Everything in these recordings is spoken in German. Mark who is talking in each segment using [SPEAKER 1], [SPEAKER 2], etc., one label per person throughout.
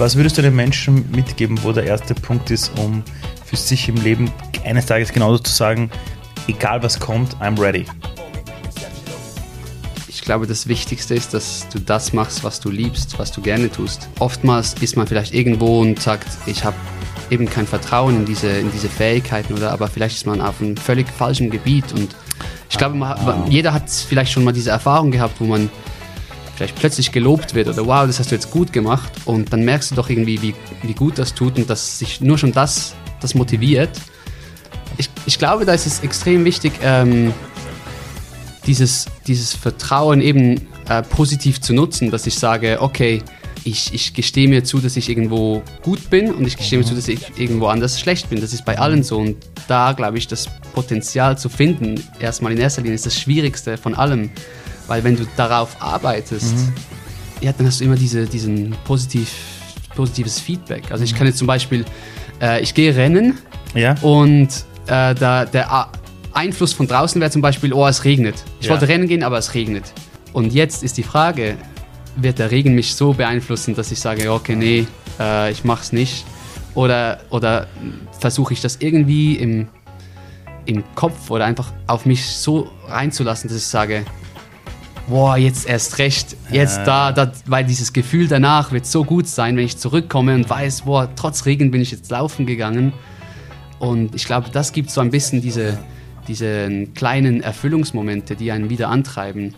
[SPEAKER 1] Was würdest du den Menschen mitgeben, wo der erste Punkt ist, um für sich im Leben eines Tages genauso zu sagen, egal was kommt, I'm ready?
[SPEAKER 2] Ich glaube, das Wichtigste ist, dass du das machst, was du liebst, was du gerne tust. Oftmals ist man vielleicht irgendwo und sagt, ich habe eben kein Vertrauen in diese, in diese Fähigkeiten oder aber vielleicht ist man auf einem völlig falschen Gebiet und ich glaube, man, jeder hat vielleicht schon mal diese Erfahrung gehabt, wo man vielleicht plötzlich gelobt wird oder wow, das hast du jetzt gut gemacht und dann merkst du doch irgendwie, wie, wie gut das tut und dass sich nur schon das, das motiviert. Ich, ich glaube, da ist es extrem wichtig, ähm, dieses, dieses Vertrauen eben äh, positiv zu nutzen, dass ich sage, okay, ich, ich gestehe mir zu, dass ich irgendwo gut bin und ich gestehe mir zu, dass ich irgendwo anders schlecht bin. Das ist bei allen so. Und da glaube ich, das Potenzial zu finden, erstmal in erster Linie, ist das Schwierigste von allem. Weil wenn du darauf arbeitest, mhm. ja, dann hast du immer diese, diesen positiv, positives Feedback. Also ich kann jetzt zum Beispiel, äh, ich gehe rennen
[SPEAKER 1] ja.
[SPEAKER 2] und äh, da, der Einfluss von draußen wäre zum Beispiel, oh, es regnet. Ich ja. wollte rennen gehen, aber es regnet. Und jetzt ist die Frage, wird der Regen mich so beeinflussen, dass ich sage, okay, nee, äh, ich mach's nicht? Oder, oder versuche ich das irgendwie im, im Kopf oder einfach auf mich so reinzulassen, dass ich sage, boah, jetzt erst recht, jetzt äh. da, da, weil dieses Gefühl danach wird so gut sein, wenn ich zurückkomme und weiß, boah, trotz Regen bin ich jetzt laufen gegangen. Und ich glaube, das gibt so ein bisschen diese, diese kleinen Erfüllungsmomente, die einen wieder antreiben.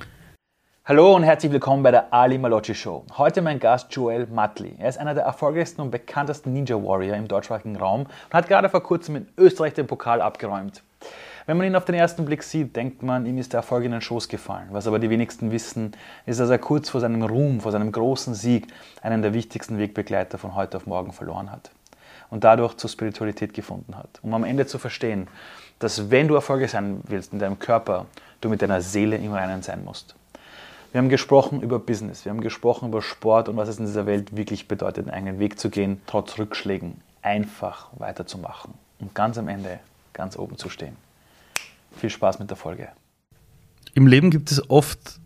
[SPEAKER 1] Hallo und herzlich willkommen bei der Ali Malocci Show. Heute mein Gast Joel Matli. Er ist einer der erfolgreichsten und bekanntesten Ninja Warrior im deutschsprachigen Raum und hat gerade vor kurzem in Österreich den Pokal abgeräumt. Wenn man ihn auf den ersten Blick sieht, denkt man, ihm ist der Erfolg in den Schoß gefallen. Was aber die wenigsten wissen, ist, dass er kurz vor seinem Ruhm, vor seinem großen Sieg, einen der wichtigsten Wegbegleiter von heute auf morgen verloren hat. Und dadurch zur Spiritualität gefunden hat. Um am Ende zu verstehen, dass wenn du erfolgreich sein willst in deinem Körper, du mit deiner Seele im Reinen sein musst. Wir haben gesprochen über Business, wir haben gesprochen über Sport und was es in dieser Welt wirklich bedeutet, einen eigenen Weg zu gehen, trotz Rückschlägen einfach weiterzumachen und ganz am Ende ganz oben zu stehen. Viel Spaß mit der Folge. Im Leben gibt es oft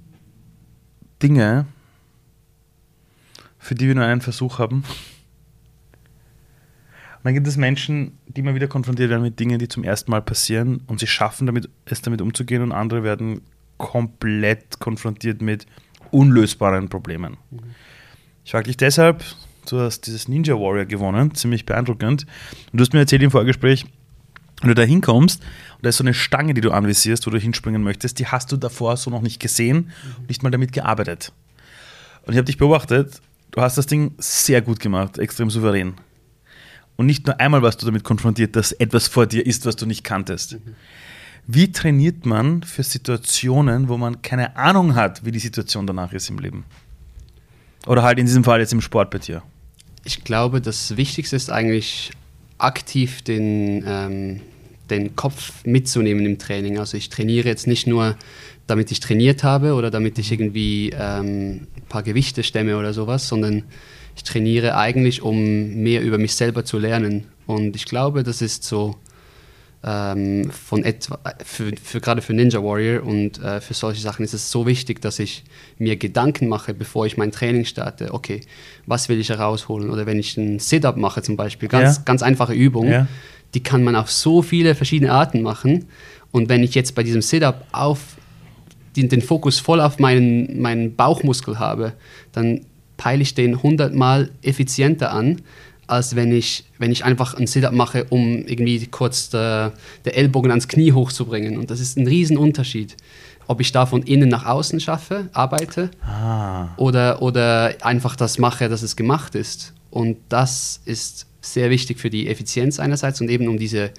[SPEAKER 1] Dinge, für die wir nur einen Versuch haben. Und dann gibt es Menschen, die immer wieder konfrontiert werden mit Dingen, die zum ersten Mal passieren und sie schaffen damit, es damit umzugehen und andere werden komplett konfrontiert mit unlösbaren Problemen. Mhm. Ich frage dich deshalb, du hast dieses Ninja Warrior gewonnen, ziemlich beeindruckend. Und du hast mir erzählt im Vorgespräch, wenn du da hinkommst und da ist so eine Stange, die du anvisierst, wo du hinspringen möchtest, die hast du davor so noch nicht gesehen und nicht mal damit gearbeitet. Und ich habe dich beobachtet, du hast das Ding sehr gut gemacht, extrem souverän. Und nicht nur einmal warst du damit konfrontiert, dass etwas vor dir ist, was du nicht kanntest. Mhm. Wie trainiert man für Situationen, wo man keine Ahnung hat, wie die Situation danach ist im Leben? Oder halt in diesem Fall jetzt im Sport bei dir?
[SPEAKER 2] Ich glaube, das Wichtigste ist eigentlich aktiv den, ähm, den Kopf mitzunehmen im Training. Also ich trainiere jetzt nicht nur, damit ich trainiert habe oder damit ich irgendwie ähm, ein paar Gewichte stemme oder sowas, sondern ich trainiere eigentlich, um mehr über mich selber zu lernen. Und ich glaube, das ist so ähm, von etwa, für, für, gerade für Ninja Warrior und äh, für solche Sachen ist es so wichtig, dass ich mir Gedanken mache, bevor ich mein Training starte. Okay, was will ich herausholen? Oder wenn ich einen Sit-Up mache zum Beispiel, ganz, ja. ganz einfache Übung, ja. die kann man auf so viele verschiedene Arten machen. Und wenn ich jetzt bei diesem Sit-Up auf den, den Fokus voll auf meinen, meinen Bauchmuskel habe, dann peile ich den hundertmal effizienter an, als wenn ich, wenn ich einfach ein Sit-Up mache, um irgendwie kurz der, der Ellbogen ans Knie hochzubringen. Und das ist ein Riesenunterschied. Ob ich da von innen nach außen schaffe, arbeite ah. oder, oder einfach das mache, dass es gemacht ist. Und das ist sehr wichtig für die Effizienz einerseits und eben um diese,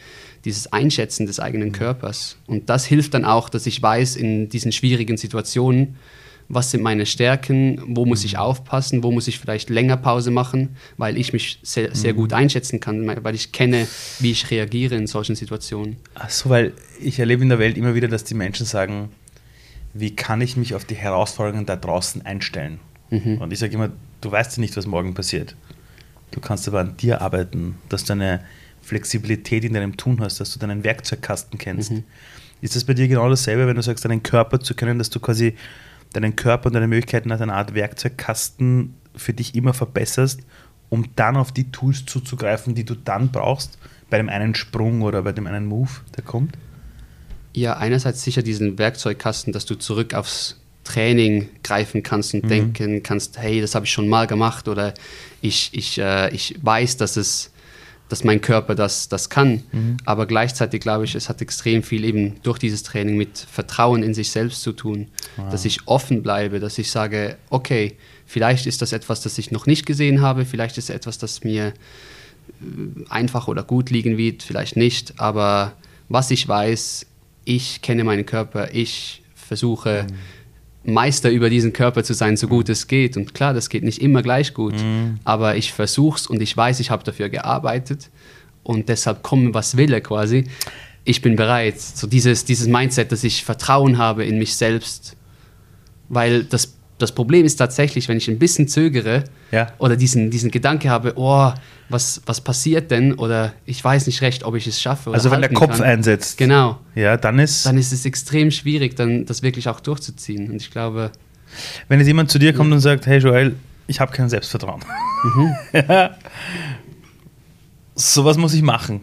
[SPEAKER 2] dieses Einschätzen des eigenen Körpers. Und das hilft dann auch, dass ich weiß, in diesen schwierigen Situationen, was sind meine Stärken, wo muss ich mhm. aufpassen, wo muss ich vielleicht länger Pause machen, weil ich mich sehr, sehr gut mhm. einschätzen kann, weil ich kenne, wie ich reagiere in solchen Situationen.
[SPEAKER 1] Ach so, weil ich erlebe in der Welt immer wieder, dass die Menschen sagen, wie kann ich mich auf die Herausforderungen da draußen einstellen? Mhm. Und ich sage immer, du weißt ja nicht, was morgen passiert. Du kannst aber an dir arbeiten, dass du eine Flexibilität in deinem Tun hast, dass du deinen Werkzeugkasten kennst. Mhm. Ist das bei dir genau dasselbe, wenn du sagst, deinen Körper zu kennen, dass du quasi deinen Körper und deine Möglichkeiten als eine Art Werkzeugkasten für dich immer verbesserst, um dann auf die Tools zuzugreifen, die du dann brauchst, bei dem einen Sprung oder bei dem einen Move, der kommt?
[SPEAKER 2] Ja, einerseits sicher diesen Werkzeugkasten, dass du zurück aufs Training greifen kannst und mhm. denken kannst, hey, das habe ich schon mal gemacht oder ich, ich, äh, ich weiß, dass es dass mein Körper das, das kann. Mhm. Aber gleichzeitig glaube ich, es hat extrem viel eben durch dieses Training mit Vertrauen in sich selbst zu tun. Wow. Dass ich offen bleibe, dass ich sage, okay, vielleicht ist das etwas, das ich noch nicht gesehen habe, vielleicht ist es etwas, das mir äh, einfach oder gut liegen wird, vielleicht nicht. Aber was ich weiß, ich kenne meinen Körper, ich versuche mhm. Meister über diesen Körper zu sein, so gut es geht. Und klar, das geht nicht immer gleich gut, mhm. aber ich versuche es und ich weiß, ich habe dafür gearbeitet und deshalb komme, was will er quasi. Ich bin bereit. So dieses, dieses Mindset, dass ich Vertrauen habe in mich selbst, weil das das Problem ist tatsächlich, wenn ich ein bisschen zögere ja. oder diesen, diesen Gedanke habe, oh, was, was passiert denn? Oder ich weiß nicht recht, ob ich es schaffe.
[SPEAKER 1] also wenn der Kopf kann. einsetzt.
[SPEAKER 2] Genau.
[SPEAKER 1] Ja, dann ist.
[SPEAKER 2] Dann ist es extrem schwierig, dann das wirklich auch durchzuziehen. Und ich glaube.
[SPEAKER 1] Wenn jetzt jemand zu dir kommt ja. und sagt, hey Joel, ich habe kein Selbstvertrauen. Mhm. ja. So was muss ich machen?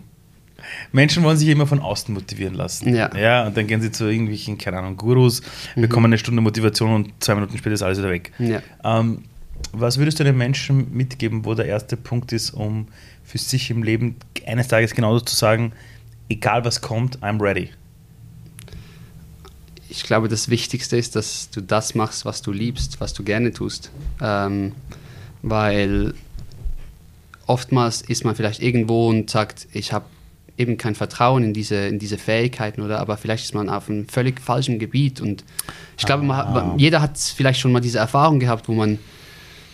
[SPEAKER 1] Menschen wollen sich immer von außen motivieren lassen. Ja. ja und dann gehen sie zu irgendwelchen, keine Ahnung, Gurus, mhm. bekommen eine Stunde Motivation und zwei Minuten später ist alles wieder weg. Ja. Ähm, was würdest du den Menschen mitgeben, wo der erste Punkt ist, um für sich im Leben eines Tages genauso zu sagen, egal was kommt, I'm ready?
[SPEAKER 2] Ich glaube, das Wichtigste ist, dass du das machst, was du liebst, was du gerne tust. Ähm, weil oftmals ist man vielleicht irgendwo und sagt, ich habe eben kein Vertrauen in diese, in diese Fähigkeiten oder aber vielleicht ist man auf einem völlig falschen Gebiet und ich glaube, man, man, jeder hat vielleicht schon mal diese Erfahrung gehabt, wo man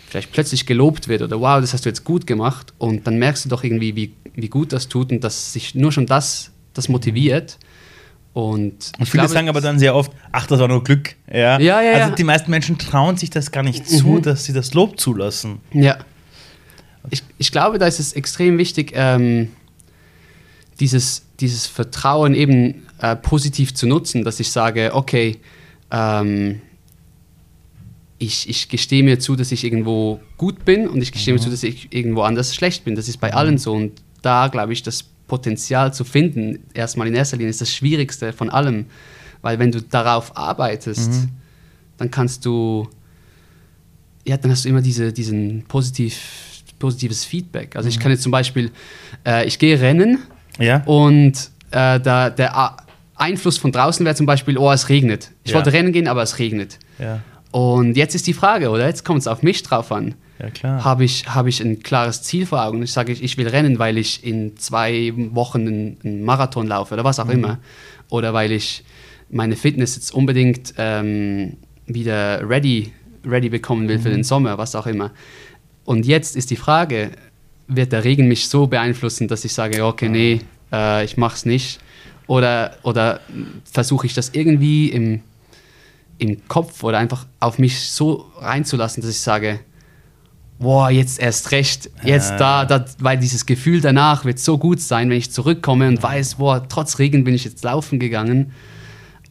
[SPEAKER 2] vielleicht plötzlich gelobt wird oder wow, das hast du jetzt gut gemacht und dann merkst du doch irgendwie, wie, wie gut das tut und dass sich nur schon das, das motiviert. Und,
[SPEAKER 1] und viele glaube, sagen aber dann sehr oft, ach, das war nur Glück. Ja, ja, ja. Also die meisten Menschen trauen sich das gar nicht zu, mhm. dass sie das Lob zulassen.
[SPEAKER 2] Ja. Ich, ich glaube, da ist es extrem wichtig, ähm, dieses, dieses Vertrauen eben äh, positiv zu nutzen, dass ich sage, okay, ähm, ich, ich gestehe mir zu, dass ich irgendwo gut bin und ich gestehe mhm. mir zu, dass ich irgendwo anders schlecht bin. Das ist bei mhm. allen so. Und da, glaube ich, das Potenzial zu finden, erstmal in erster Linie, ist das Schwierigste von allem. Weil wenn du darauf arbeitest, mhm. dann kannst du, ja, dann hast du immer diese, diesen positiv, positives Feedback. Also ich mhm. kann jetzt zum Beispiel, äh, ich gehe rennen ja. Und äh, da, der Einfluss von draußen wäre zum Beispiel, oh, es regnet. Ich ja. wollte rennen gehen, aber es regnet. Ja. Und jetzt ist die Frage, oder? Jetzt kommt es auf mich drauf an. Ja, klar. Habe ich, hab ich ein klares Ziel vor Augen? Ich sage, ich will rennen, weil ich in zwei Wochen einen, einen Marathon laufe oder was auch mhm. immer. Oder weil ich meine Fitness jetzt unbedingt ähm, wieder ready, ready bekommen will mhm. für den Sommer, was auch immer. Und jetzt ist die Frage, wird der Regen mich so beeinflussen, dass ich sage, okay, nee, äh, ich mach's nicht. Oder, oder versuche ich das irgendwie im, im Kopf oder einfach auf mich so reinzulassen, dass ich sage, boah, jetzt erst recht, jetzt da, da, weil dieses Gefühl danach wird so gut sein, wenn ich zurückkomme und weiß, boah, trotz Regen bin ich jetzt laufen gegangen.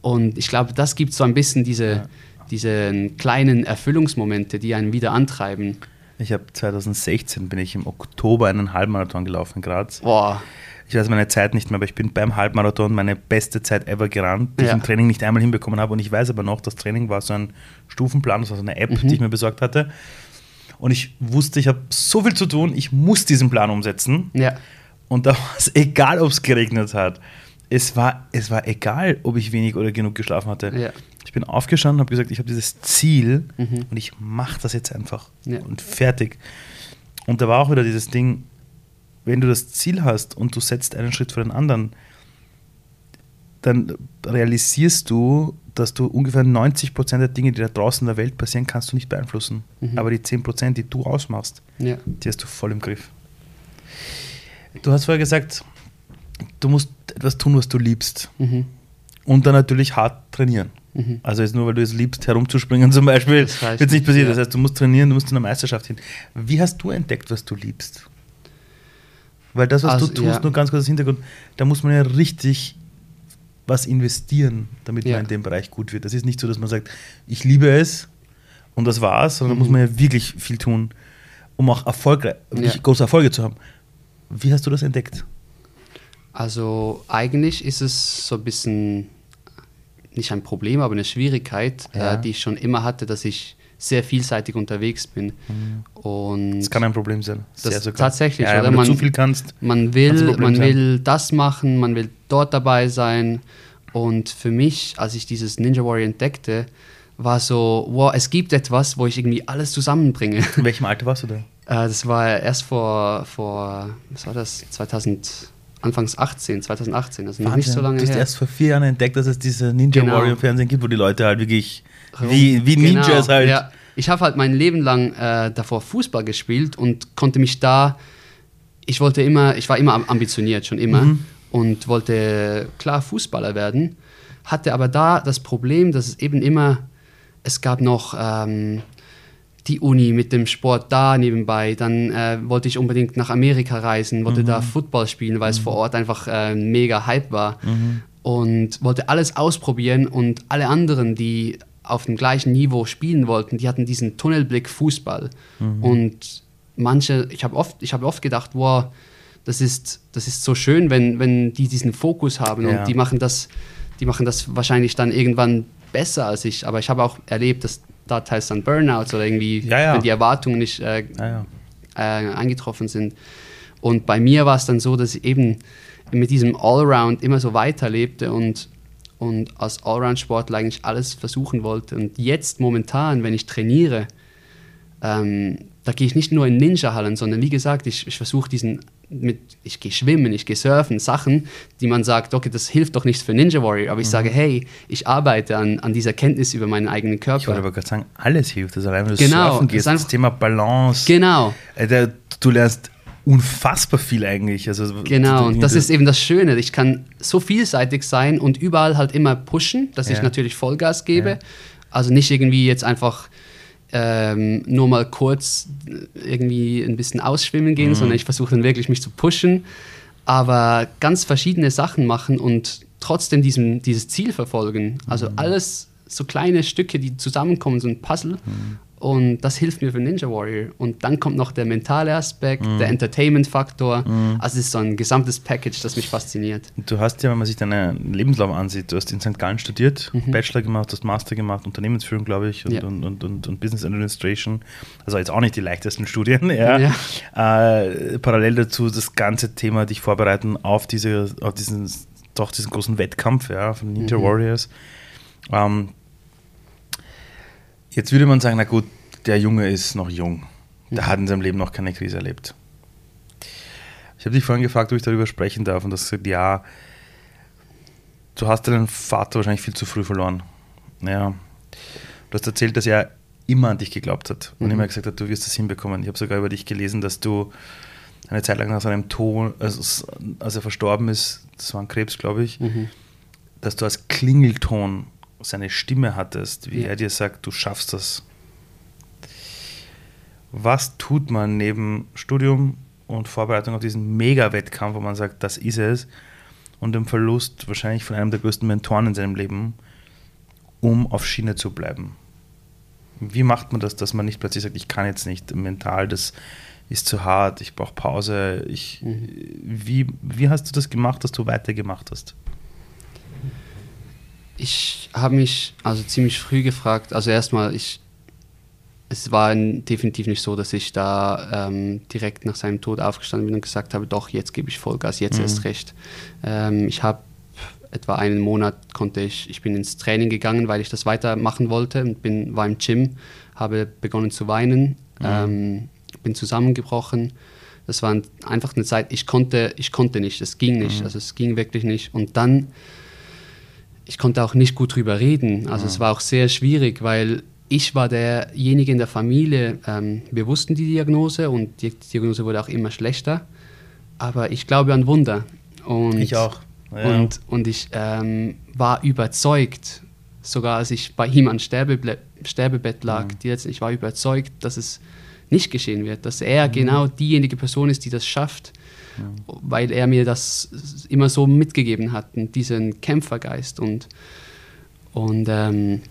[SPEAKER 2] Und ich glaube, das gibt so ein bisschen diese, ja. diese kleinen Erfüllungsmomente, die einen wieder antreiben.
[SPEAKER 1] Ich habe 2016 bin ich im Oktober einen Halbmarathon gelaufen in Graz. Boah. Ich weiß meine Zeit nicht mehr, aber ich bin beim Halbmarathon meine beste Zeit ever gerannt, die ja. ich im Training nicht einmal hinbekommen habe. Und ich weiß aber noch, das Training war so ein Stufenplan, das war so eine App, mhm. die ich mir besorgt hatte. Und ich wusste, ich habe so viel zu tun, ich muss diesen Plan umsetzen. Ja. Und da war es egal, ob es geregnet hat. Es war, es war egal, ob ich wenig oder genug geschlafen hatte. Ja. Ich bin aufgestanden und habe gesagt, ich habe dieses Ziel mhm. und ich mache das jetzt einfach ja. und fertig. Und da war auch wieder dieses Ding, wenn du das Ziel hast und du setzt einen Schritt vor den anderen, dann realisierst du, dass du ungefähr 90 Prozent der Dinge, die da draußen in der Welt passieren, kannst du nicht beeinflussen. Mhm. Aber die 10 Prozent, die du ausmachst, ja. die hast du voll im Griff. Du hast vorher gesagt, du musst etwas tun, was du liebst. Mhm. Und dann natürlich hart trainieren. Mhm. Also jetzt nur, weil du es liebst, herumzuspringen zum Beispiel, wird es nicht passieren. Ja. Das heißt, du musst trainieren, du musst zu einer Meisterschaft hin. Wie hast du entdeckt, was du liebst? Weil das, was also, du tust, ja. nur ganz kurz Hintergrund, da muss man ja richtig was investieren, damit ja. man in dem Bereich gut wird. Das ist nicht so, dass man sagt, ich liebe es und das war's, sondern mhm. da muss man ja wirklich viel tun. um auch ja. große Erfolge zu haben. Wie hast du das entdeckt?
[SPEAKER 2] Also eigentlich ist es so ein bisschen nicht ein Problem, aber eine Schwierigkeit, ja. äh, die ich schon immer hatte, dass ich sehr vielseitig unterwegs bin. Mhm. Und
[SPEAKER 1] das kann ein Problem sein.
[SPEAKER 2] Das tatsächlich,
[SPEAKER 1] ja, ja, wenn man, du zu viel kannst.
[SPEAKER 2] Man will, man will das machen, man will dort dabei sein. Und für mich, als ich dieses Ninja Warrior entdeckte, war so, wow, es gibt etwas, wo ich irgendwie alles zusammenbringe.
[SPEAKER 1] In welchem Alter warst du da?
[SPEAKER 2] Äh, das war erst vor, vor, was war das, 2000, Anfangs 18, 2018, also noch nicht so lange her.
[SPEAKER 1] Du hast erst vor vier Jahren entdeckt, dass es diese Ninja genau. Warrior Fernsehen gibt, wo die Leute halt wirklich wie, wie genau. Ninjas halt. Ja.
[SPEAKER 2] Ich habe halt mein Leben lang äh, davor Fußball gespielt und konnte mich da, ich wollte immer, ich war immer ambitioniert, schon immer mhm. und wollte klar Fußballer werden, hatte aber da das Problem, dass es eben immer, es gab noch ähm, die Uni mit dem Sport da nebenbei. Dann äh, wollte ich unbedingt nach Amerika reisen, wollte mhm. da Football spielen, weil mhm. es vor Ort einfach äh, mega Hype war. Mhm. Und wollte alles ausprobieren und alle anderen, die auf dem gleichen Niveau spielen wollten, die hatten diesen Tunnelblick Fußball. Mhm. Und manche, ich habe oft, hab oft gedacht, wow, das ist, das ist so schön, wenn, wenn die diesen Fokus haben ja. und die machen das, die machen das wahrscheinlich dann irgendwann besser als ich. Aber ich habe auch erlebt, dass da teils dann Burnouts oder irgendwie, ja, ja. wenn die Erwartungen nicht äh, ja, äh, eingetroffen sind. Und bei mir war es dann so, dass ich eben mit diesem Allround immer so weiterlebte und, und als Allround-Sportler eigentlich alles versuchen wollte. Und jetzt momentan, wenn ich trainiere, ähm, da gehe ich nicht nur in Ninja-Hallen, sondern wie gesagt, ich, ich versuche diesen mit, ich gehe schwimmen, ich gehe surfen, Sachen, die man sagt, okay, das hilft doch nichts für Ninja Warrior, aber ich mhm. sage, hey, ich arbeite an, an dieser Kenntnis über meinen eigenen Körper. Ich
[SPEAKER 1] wollte aber gerade sagen, alles hilft, also allein wenn du genau, surfen gehst, das Thema Balance.
[SPEAKER 2] Genau.
[SPEAKER 1] Äh, du lernst unfassbar viel eigentlich. Also,
[SPEAKER 2] genau, und das ist eben das Schöne. Ich kann so vielseitig sein und überall halt immer pushen, dass ja. ich natürlich Vollgas gebe. Ja. Also nicht irgendwie jetzt einfach ähm, nur mal kurz irgendwie ein bisschen ausschwimmen gehen, mhm. sondern ich versuche dann wirklich mich zu pushen, aber ganz verschiedene Sachen machen und trotzdem diesem, dieses Ziel verfolgen. Also mhm. alles so kleine Stücke, die zusammenkommen, so ein Puzzle. Mhm. Und das hilft mir für Ninja Warrior. Und dann kommt noch der mentale Aspekt, mhm. der Entertainment-Faktor. Mhm. Also es ist so ein gesamtes Package, das mich fasziniert.
[SPEAKER 1] Du hast ja, wenn man sich deinen Lebenslauf ansieht, du hast in St. Gallen studiert, mhm. Bachelor gemacht, hast Master gemacht, Unternehmensführung, glaube ich, und, ja. und, und, und, und, Business Administration. Also jetzt auch nicht die leichtesten Studien. Ja. ja. Äh, parallel dazu das ganze Thema, dich vorbereiten auf, diese, auf diesen, doch diesen großen Wettkampf ja, von Ninja mhm. Warriors. Ähm, Jetzt würde man sagen, na gut, der Junge ist noch jung. Der hat in seinem Leben noch keine Krise erlebt. Ich habe dich vorhin gefragt, ob ich darüber sprechen darf und du hast gesagt, ja, du hast deinen Vater wahrscheinlich viel zu früh verloren. Ja. Du hast erzählt, dass er immer an dich geglaubt hat und mhm. immer gesagt hat, du wirst das hinbekommen. Ich habe sogar über dich gelesen, dass du eine Zeit lang nach seinem Tod, also als er verstorben ist, das war ein Krebs, glaube ich, mhm. dass du als Klingelton seine Stimme hattest, wie ja. er dir sagt, du schaffst das. Was tut man neben Studium und Vorbereitung auf diesen Mega-Wettkampf, wo man sagt, das ist es, und dem Verlust wahrscheinlich von einem der größten Mentoren in seinem Leben, um auf Schiene zu bleiben? Wie macht man das, dass man nicht plötzlich sagt, ich kann jetzt nicht mental, das ist zu hart, ich brauche Pause. Ich, mhm. wie, wie hast du das gemacht, dass du weitergemacht hast?
[SPEAKER 2] Ich habe mich also ziemlich früh gefragt, also erstmal, ich, es war definitiv nicht so, dass ich da ähm, direkt nach seinem Tod aufgestanden bin und gesagt habe, doch, jetzt gebe ich Vollgas, jetzt mhm. erst recht. Ähm, ich habe etwa einen Monat konnte ich, ich bin ins Training gegangen, weil ich das weitermachen wollte und bin, war im Gym, habe begonnen zu weinen, mhm. ähm, bin zusammengebrochen. Das war einfach eine Zeit, ich konnte, ich konnte nicht, es ging nicht, mhm. also es ging wirklich nicht. Und dann ich konnte auch nicht gut drüber reden. Also ja. es war auch sehr schwierig, weil ich war derjenige in der Familie, ähm, wir wussten die Diagnose und die Diagnose wurde auch immer schlechter. Aber ich glaube an Wunder. Und,
[SPEAKER 1] ich auch.
[SPEAKER 2] Ja. Und, und ich ähm, war überzeugt, sogar als ich bei ihm an Sterbeble Sterbebett lag, mhm. die ich war überzeugt, dass es nicht geschehen wird, dass er mhm. genau diejenige Person ist, die das schafft ja. weil er mir das immer so mitgegeben hat, diesen Kämpfergeist. Und, und ähm,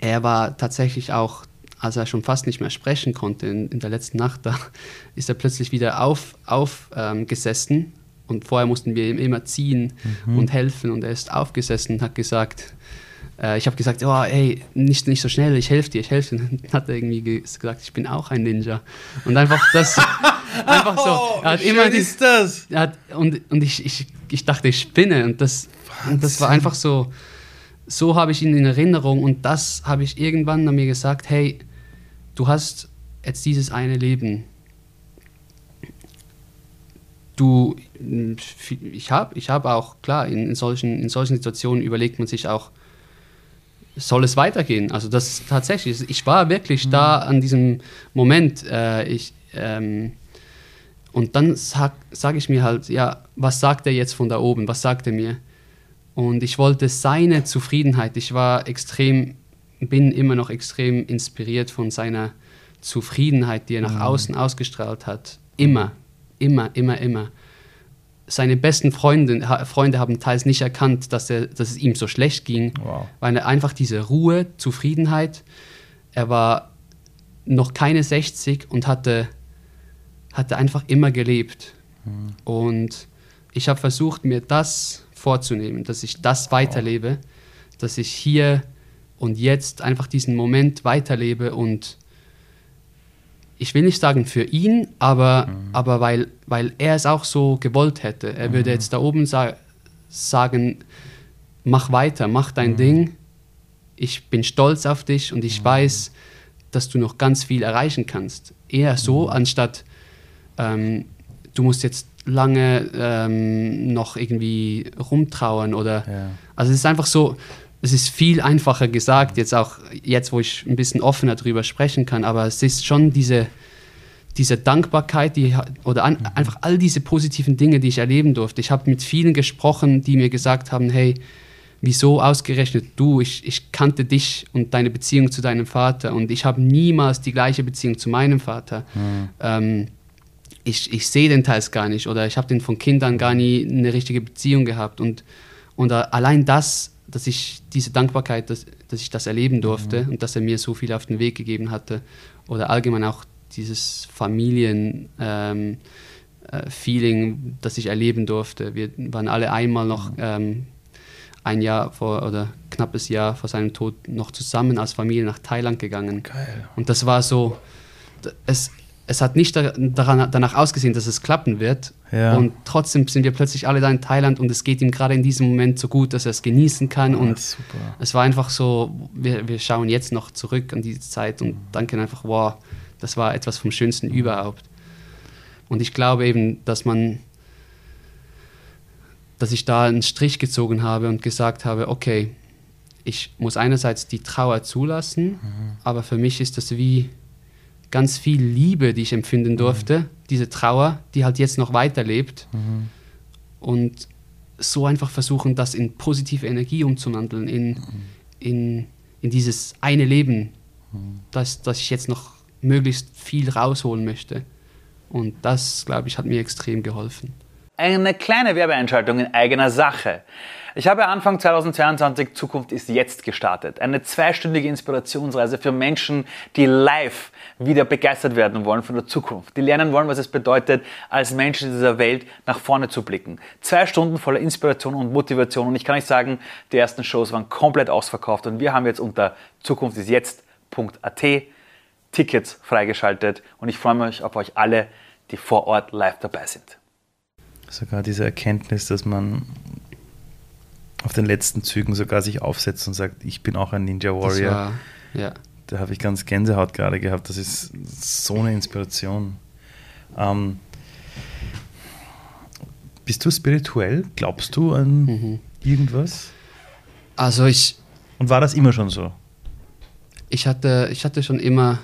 [SPEAKER 2] er war tatsächlich auch als er schon fast nicht mehr sprechen konnte in, in der letzten Nacht, da ist er plötzlich wieder aufgesessen auf, ähm, und vorher mussten wir ihm immer ziehen mhm. und helfen und er ist aufgesessen und hat gesagt, äh, ich habe gesagt, oh, ey, nicht, nicht so schnell, ich helfe dir, ich helfe dir. Dann hat er irgendwie gesagt, ich bin auch ein Ninja. Und einfach das, einfach so. Er hat
[SPEAKER 1] Wie immer ist das?
[SPEAKER 2] Hat, und und ich, ich, ich dachte, ich spinne. Und das, und das war einfach so, so habe ich ihn in Erinnerung. Und das habe ich irgendwann an mir gesagt, hey, du hast jetzt dieses eine Leben. Du, ich habe ich hab auch, klar, in, in, solchen, in solchen Situationen überlegt man sich auch, soll es weitergehen? Also das tatsächlich, ich war wirklich mhm. da an diesem Moment. Äh, ich, ähm, und dann sage sag ich mir halt, ja, was sagt er jetzt von da oben? Was sagt er mir? Und ich wollte seine Zufriedenheit. Ich war extrem, bin immer noch extrem inspiriert von seiner Zufriedenheit, die er nach mhm. außen ausgestrahlt hat. Immer, immer, immer, immer seine besten Freunde, Freunde haben teils nicht erkannt, dass, er, dass es ihm so schlecht ging, wow. weil er einfach diese Ruhe, Zufriedenheit, er war noch keine 60 und hatte, hatte einfach immer gelebt. Mhm. Und ich habe versucht, mir das vorzunehmen, dass ich das weiterlebe, dass ich hier und jetzt einfach diesen Moment weiterlebe und ich will nicht sagen für ihn, aber, mhm. aber weil, weil er es auch so gewollt hätte. Er mhm. würde jetzt da oben sa sagen, mach weiter, mach dein mhm. Ding. Ich bin stolz auf dich und ich mhm. weiß, dass du noch ganz viel erreichen kannst. Eher so, mhm. anstatt ähm, du musst jetzt lange ähm, noch irgendwie rumtrauern oder. Ja. Also es ist einfach so, es ist viel einfacher gesagt, jetzt auch jetzt, wo ich ein bisschen offener darüber sprechen kann, aber es ist schon diese, diese Dankbarkeit die, oder an, mhm. einfach all diese positiven Dinge, die ich erleben durfte. Ich habe mit vielen gesprochen, die mir gesagt haben, hey, wieso ausgerechnet du? Ich, ich kannte dich und deine Beziehung zu deinem Vater und ich habe niemals die gleiche Beziehung zu meinem Vater. Mhm. Ähm, ich, ich sehe den teils gar nicht oder ich habe den von Kindern gar nie eine richtige Beziehung gehabt und, und allein das dass ich diese Dankbarkeit, dass, dass ich das erleben durfte mhm. und dass er mir so viel auf den Weg gegeben hatte oder allgemein auch dieses Familien ähm, äh, Feeling, das ich erleben durfte. Wir waren alle einmal noch mhm. ähm, ein Jahr vor oder knappes Jahr vor seinem Tod noch zusammen als Familie nach Thailand gegangen. Geil. Und das war so, es, es hat nicht daran, danach ausgesehen, dass es klappen wird. Ja. Und trotzdem sind wir plötzlich alle da in Thailand und es geht ihm gerade in diesem Moment so gut, dass er es genießen kann. Oh, und super. es war einfach so, wir, wir schauen jetzt noch zurück an diese Zeit und danken einfach, wow, das war etwas vom Schönsten überhaupt. Und ich glaube eben, dass man, dass ich da einen Strich gezogen habe und gesagt habe, okay, ich muss einerseits die Trauer zulassen, mhm. aber für mich ist das wie ganz viel Liebe, die ich empfinden mhm. durfte, mhm. diese Trauer, die halt jetzt noch weiterlebt. Mhm. Und so einfach versuchen, das in positive Energie umzuwandeln, in, mhm. in, in dieses eine Leben, mhm. das, das ich jetzt noch möglichst viel rausholen möchte. Und das, glaube ich, hat mir extrem geholfen.
[SPEAKER 3] Eine kleine Werbeeinschaltung in eigener Sache. Ich habe Anfang 2022 Zukunft ist jetzt gestartet. Eine zweistündige Inspirationsreise für Menschen, die live wieder begeistert werden wollen von der Zukunft. Die lernen wollen, was es bedeutet, als Menschen dieser Welt nach vorne zu blicken. Zwei Stunden voller Inspiration und Motivation. Und ich kann euch sagen, die ersten Shows waren komplett ausverkauft. Und wir haben jetzt unter zukunftisjetzt.at Tickets freigeschaltet. Und ich freue mich auf euch alle, die vor Ort live dabei sind.
[SPEAKER 1] Sogar diese Erkenntnis, dass man auf den letzten Zügen sogar sich aufsetzt und sagt, ich bin auch ein Ninja Warrior. War, ja. Da habe ich ganz Gänsehaut gerade gehabt. Das ist so eine Inspiration. Ähm, bist du spirituell? Glaubst du an mhm. irgendwas?
[SPEAKER 2] Also ich.
[SPEAKER 1] Und war das immer schon so?
[SPEAKER 2] Ich hatte, ich hatte schon immer,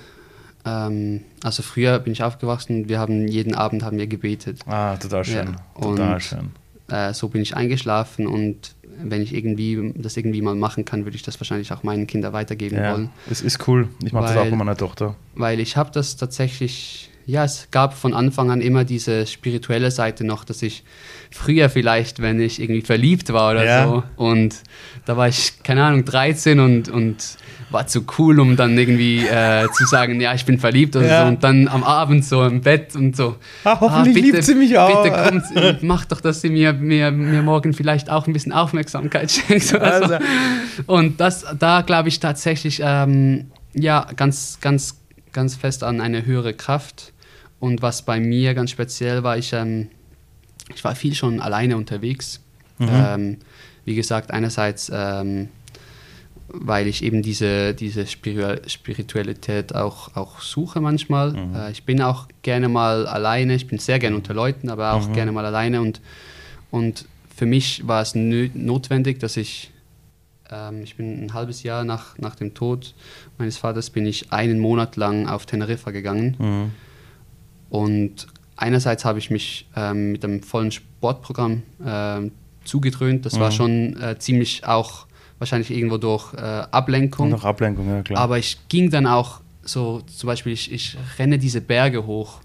[SPEAKER 2] ähm, also früher bin ich aufgewachsen, wir haben jeden Abend haben wir gebetet.
[SPEAKER 1] Ah, total schön. Ja. Total schön.
[SPEAKER 2] Äh, so bin ich eingeschlafen und wenn ich irgendwie das irgendwie mal machen kann, würde ich das wahrscheinlich auch meinen Kindern weitergeben ja, wollen.
[SPEAKER 1] Es ist cool. Ich mache das auch mit meiner Tochter.
[SPEAKER 2] Weil ich habe das tatsächlich ja, es gab von Anfang an immer diese spirituelle Seite noch, dass ich früher vielleicht, wenn ich irgendwie verliebt war oder ja. so, und da war ich, keine Ahnung, 13 und, und war zu cool, um dann irgendwie äh, zu sagen, ja, ich bin verliebt oder ja. so, und dann am Abend so im Bett und so.
[SPEAKER 1] Ach, hoffentlich ah, bitte, liebt sie mich auch.
[SPEAKER 2] Bitte kommt, mach doch, dass sie mir, mir, mir morgen vielleicht auch ein bisschen Aufmerksamkeit schenkt. Also. So. Und das, da glaube ich tatsächlich, ähm, ja, ganz, ganz, ganz fest an eine höhere Kraft. Und was bei mir ganz speziell war, ich, ähm, ich war viel schon alleine unterwegs. Mhm. Ähm, wie gesagt, einerseits, ähm, weil ich eben diese, diese Spiritualität auch, auch suche manchmal. Mhm. Äh, ich bin auch gerne mal alleine, ich bin sehr gerne unter Leuten, aber auch mhm. gerne mal alleine. Und, und für mich war es notwendig, dass ich ich bin ein halbes Jahr nach, nach dem Tod meines Vaters bin ich einen Monat lang auf Teneriffa gegangen. Mhm. Und einerseits habe ich mich ähm, mit einem vollen Sportprogramm ähm, zugedröhnt. Das mhm. war schon äh, ziemlich auch wahrscheinlich irgendwo durch äh, Ablenkung.
[SPEAKER 1] Noch Ablenkung, ja klar.
[SPEAKER 2] Aber ich ging dann auch so, zum Beispiel, ich, ich renne diese Berge hoch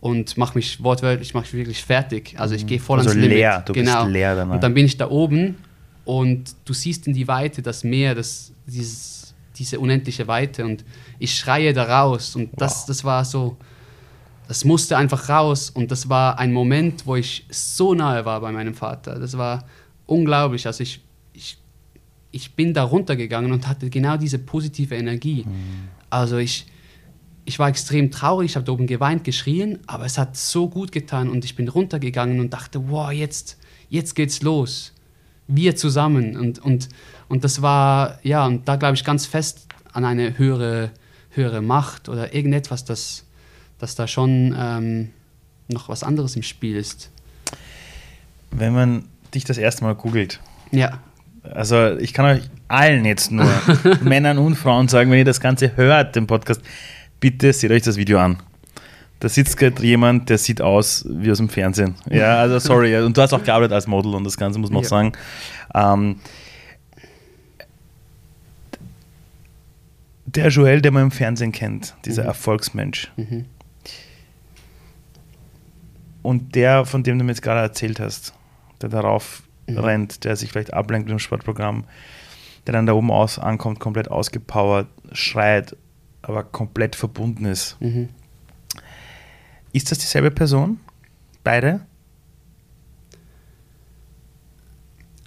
[SPEAKER 2] und mache mich wortwörtlich, ich mache mich wirklich fertig. Also ich mhm. gehe voll
[SPEAKER 1] also
[SPEAKER 2] ans
[SPEAKER 1] leer, Limit. Du genau. bist leer
[SPEAKER 2] danach. Und dann bin ich da oben und du siehst in die Weite das Meer, das, dieses, diese unendliche Weite und ich schreie da raus und das, wow. das war so, das musste einfach raus und das war ein Moment, wo ich so nahe war bei meinem Vater. Das war unglaublich. Also ich, ich, ich bin da runtergegangen und hatte genau diese positive Energie. Mhm. Also ich, ich war extrem traurig, ich habe da oben geweint, geschrien, aber es hat so gut getan und ich bin runtergegangen und dachte, wow, jetzt, jetzt geht's los wir zusammen. Und, und, und das war, ja, und da glaube ich ganz fest an eine höhere, höhere Macht oder irgendetwas, das, dass da schon ähm, noch was anderes im Spiel ist.
[SPEAKER 1] Wenn man dich das erste Mal googelt.
[SPEAKER 2] Ja.
[SPEAKER 1] Also ich kann euch allen jetzt nur, Männern und Frauen sagen, wenn ihr das Ganze hört, den Podcast, bitte seht euch das Video an. Da sitzt gerade jemand, der sieht aus wie aus dem Fernsehen. Ja, also sorry. Und du hast auch gearbeitet als Model und das Ganze muss man ja. auch sagen. Ähm, der Joel, den man im Fernsehen kennt, dieser mhm. Erfolgsmensch. Mhm. Und der, von dem du mir jetzt gerade erzählt hast, der darauf mhm. rennt, der sich vielleicht ablenkt mit dem Sportprogramm, der dann da oben aus ankommt, komplett ausgepowert, schreit, aber komplett verbunden ist. Mhm. Ist das dieselbe Person? Beide?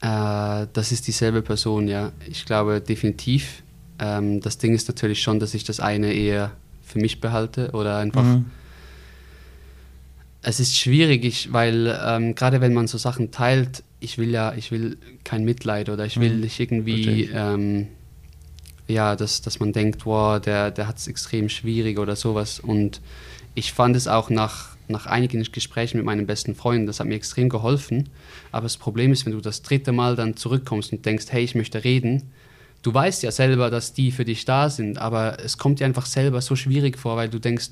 [SPEAKER 2] Äh, das ist dieselbe Person, ja. Ich glaube definitiv. Ähm, das Ding ist natürlich schon, dass ich das eine eher für mich behalte oder einfach. Mhm. Es ist schwierig, ich, weil ähm, gerade wenn man so Sachen teilt, ich will ja, ich will kein Mitleid oder ich will mhm. nicht irgendwie, ähm, ja, dass, dass man denkt, wow, der, der hat es extrem schwierig oder sowas. Und ich fand es auch nach, nach einigen Gesprächen mit meinen besten Freunden, das hat mir extrem geholfen. Aber das Problem ist, wenn du das dritte Mal dann zurückkommst und denkst, hey, ich möchte reden, du weißt ja selber, dass die für dich da sind, aber es kommt dir einfach selber so schwierig vor, weil du denkst,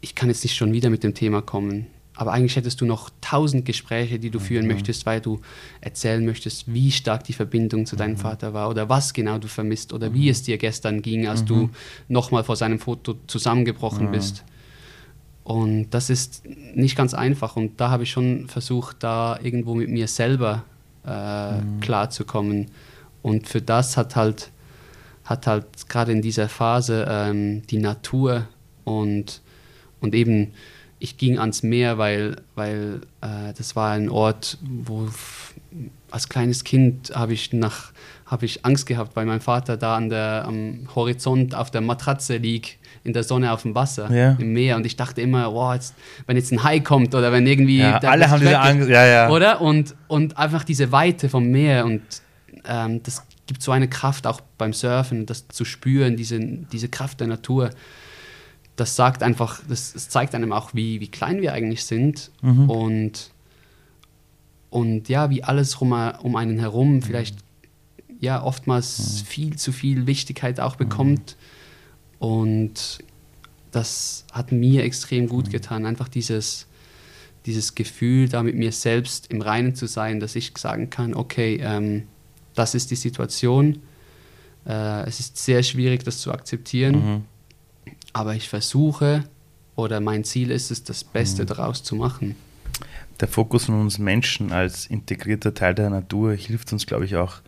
[SPEAKER 2] ich kann jetzt nicht schon wieder mit dem Thema kommen. Aber eigentlich hättest du noch tausend Gespräche, die du führen mhm. möchtest, weil du erzählen möchtest, wie stark die Verbindung zu deinem mhm. Vater war oder was genau du vermisst oder wie mhm. es dir gestern ging, als du mhm. nochmal vor seinem Foto zusammengebrochen bist. Und das ist nicht ganz einfach. Und da habe ich schon versucht, da irgendwo mit mir selber äh, mhm. klarzukommen. Und für das hat halt, hat halt gerade in dieser Phase ähm, die Natur und, und eben, ich ging ans Meer, weil, weil äh, das war ein Ort, wo als kleines Kind habe ich nach habe ich Angst gehabt, weil mein Vater da an der, am Horizont auf der Matratze liegt in der Sonne auf dem Wasser, ja. im Meer. Und ich dachte immer, wow, jetzt, wenn jetzt ein Hai kommt oder wenn irgendwie.
[SPEAKER 1] Ja, alle haben diese Angst, ja, ja.
[SPEAKER 2] Oder? Und, und einfach diese Weite vom Meer und ähm, das gibt so eine Kraft auch beim Surfen, das zu spüren, diese, diese Kraft der Natur. Das sagt einfach, das, das zeigt einem auch, wie, wie klein wir eigentlich sind mhm. und, und ja, wie alles rum, um einen herum vielleicht ja oftmals mhm. viel zu viel Wichtigkeit auch bekommt. Mhm und das hat mir extrem gut mhm. getan, einfach dieses, dieses Gefühl, da mit mir selbst im Reinen zu sein, dass ich sagen kann, okay, ähm, das ist die Situation. Äh, es ist sehr schwierig, das zu akzeptieren, mhm. aber ich versuche oder mein Ziel ist es, das Beste mhm. daraus zu machen.
[SPEAKER 1] Der Fokus von uns Menschen als integrierter Teil der Natur hilft uns, glaube ich, auch,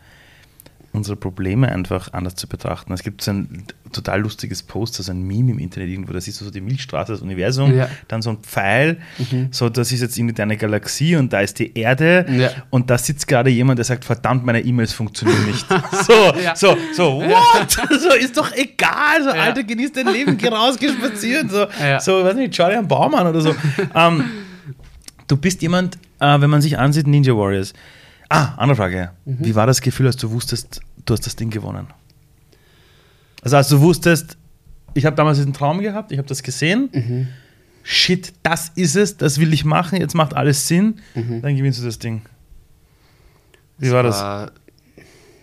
[SPEAKER 1] unsere Probleme einfach anders zu betrachten. Es gibt so ein total lustiges Post, also ein Meme im Internet irgendwo, da siehst du so die Milchstraße, das Universum, ja. dann so ein Pfeil, mhm. so das ist jetzt irgendwie deine Galaxie und da ist die Erde ja. und da sitzt gerade jemand, der sagt, verdammt, meine E-Mails funktionieren nicht. so, ja. so, so, what? so, ist doch egal, so, Alter, genieß dein Leben, geh raus, geh spazieren, so, so, weiß nicht, schau dir einen Baum an oder so. ähm, du bist jemand, äh, wenn man sich ansieht, Ninja Warriors, Ah, andere Frage. Mhm. Wie war das Gefühl, als du wusstest, du hast das Ding gewonnen? Also als du wusstest, ich habe damals diesen Traum gehabt, ich habe das gesehen. Mhm. Shit, das ist es, das will ich machen, jetzt macht alles Sinn, mhm. dann gewinnst du das Ding. Wie war, war das?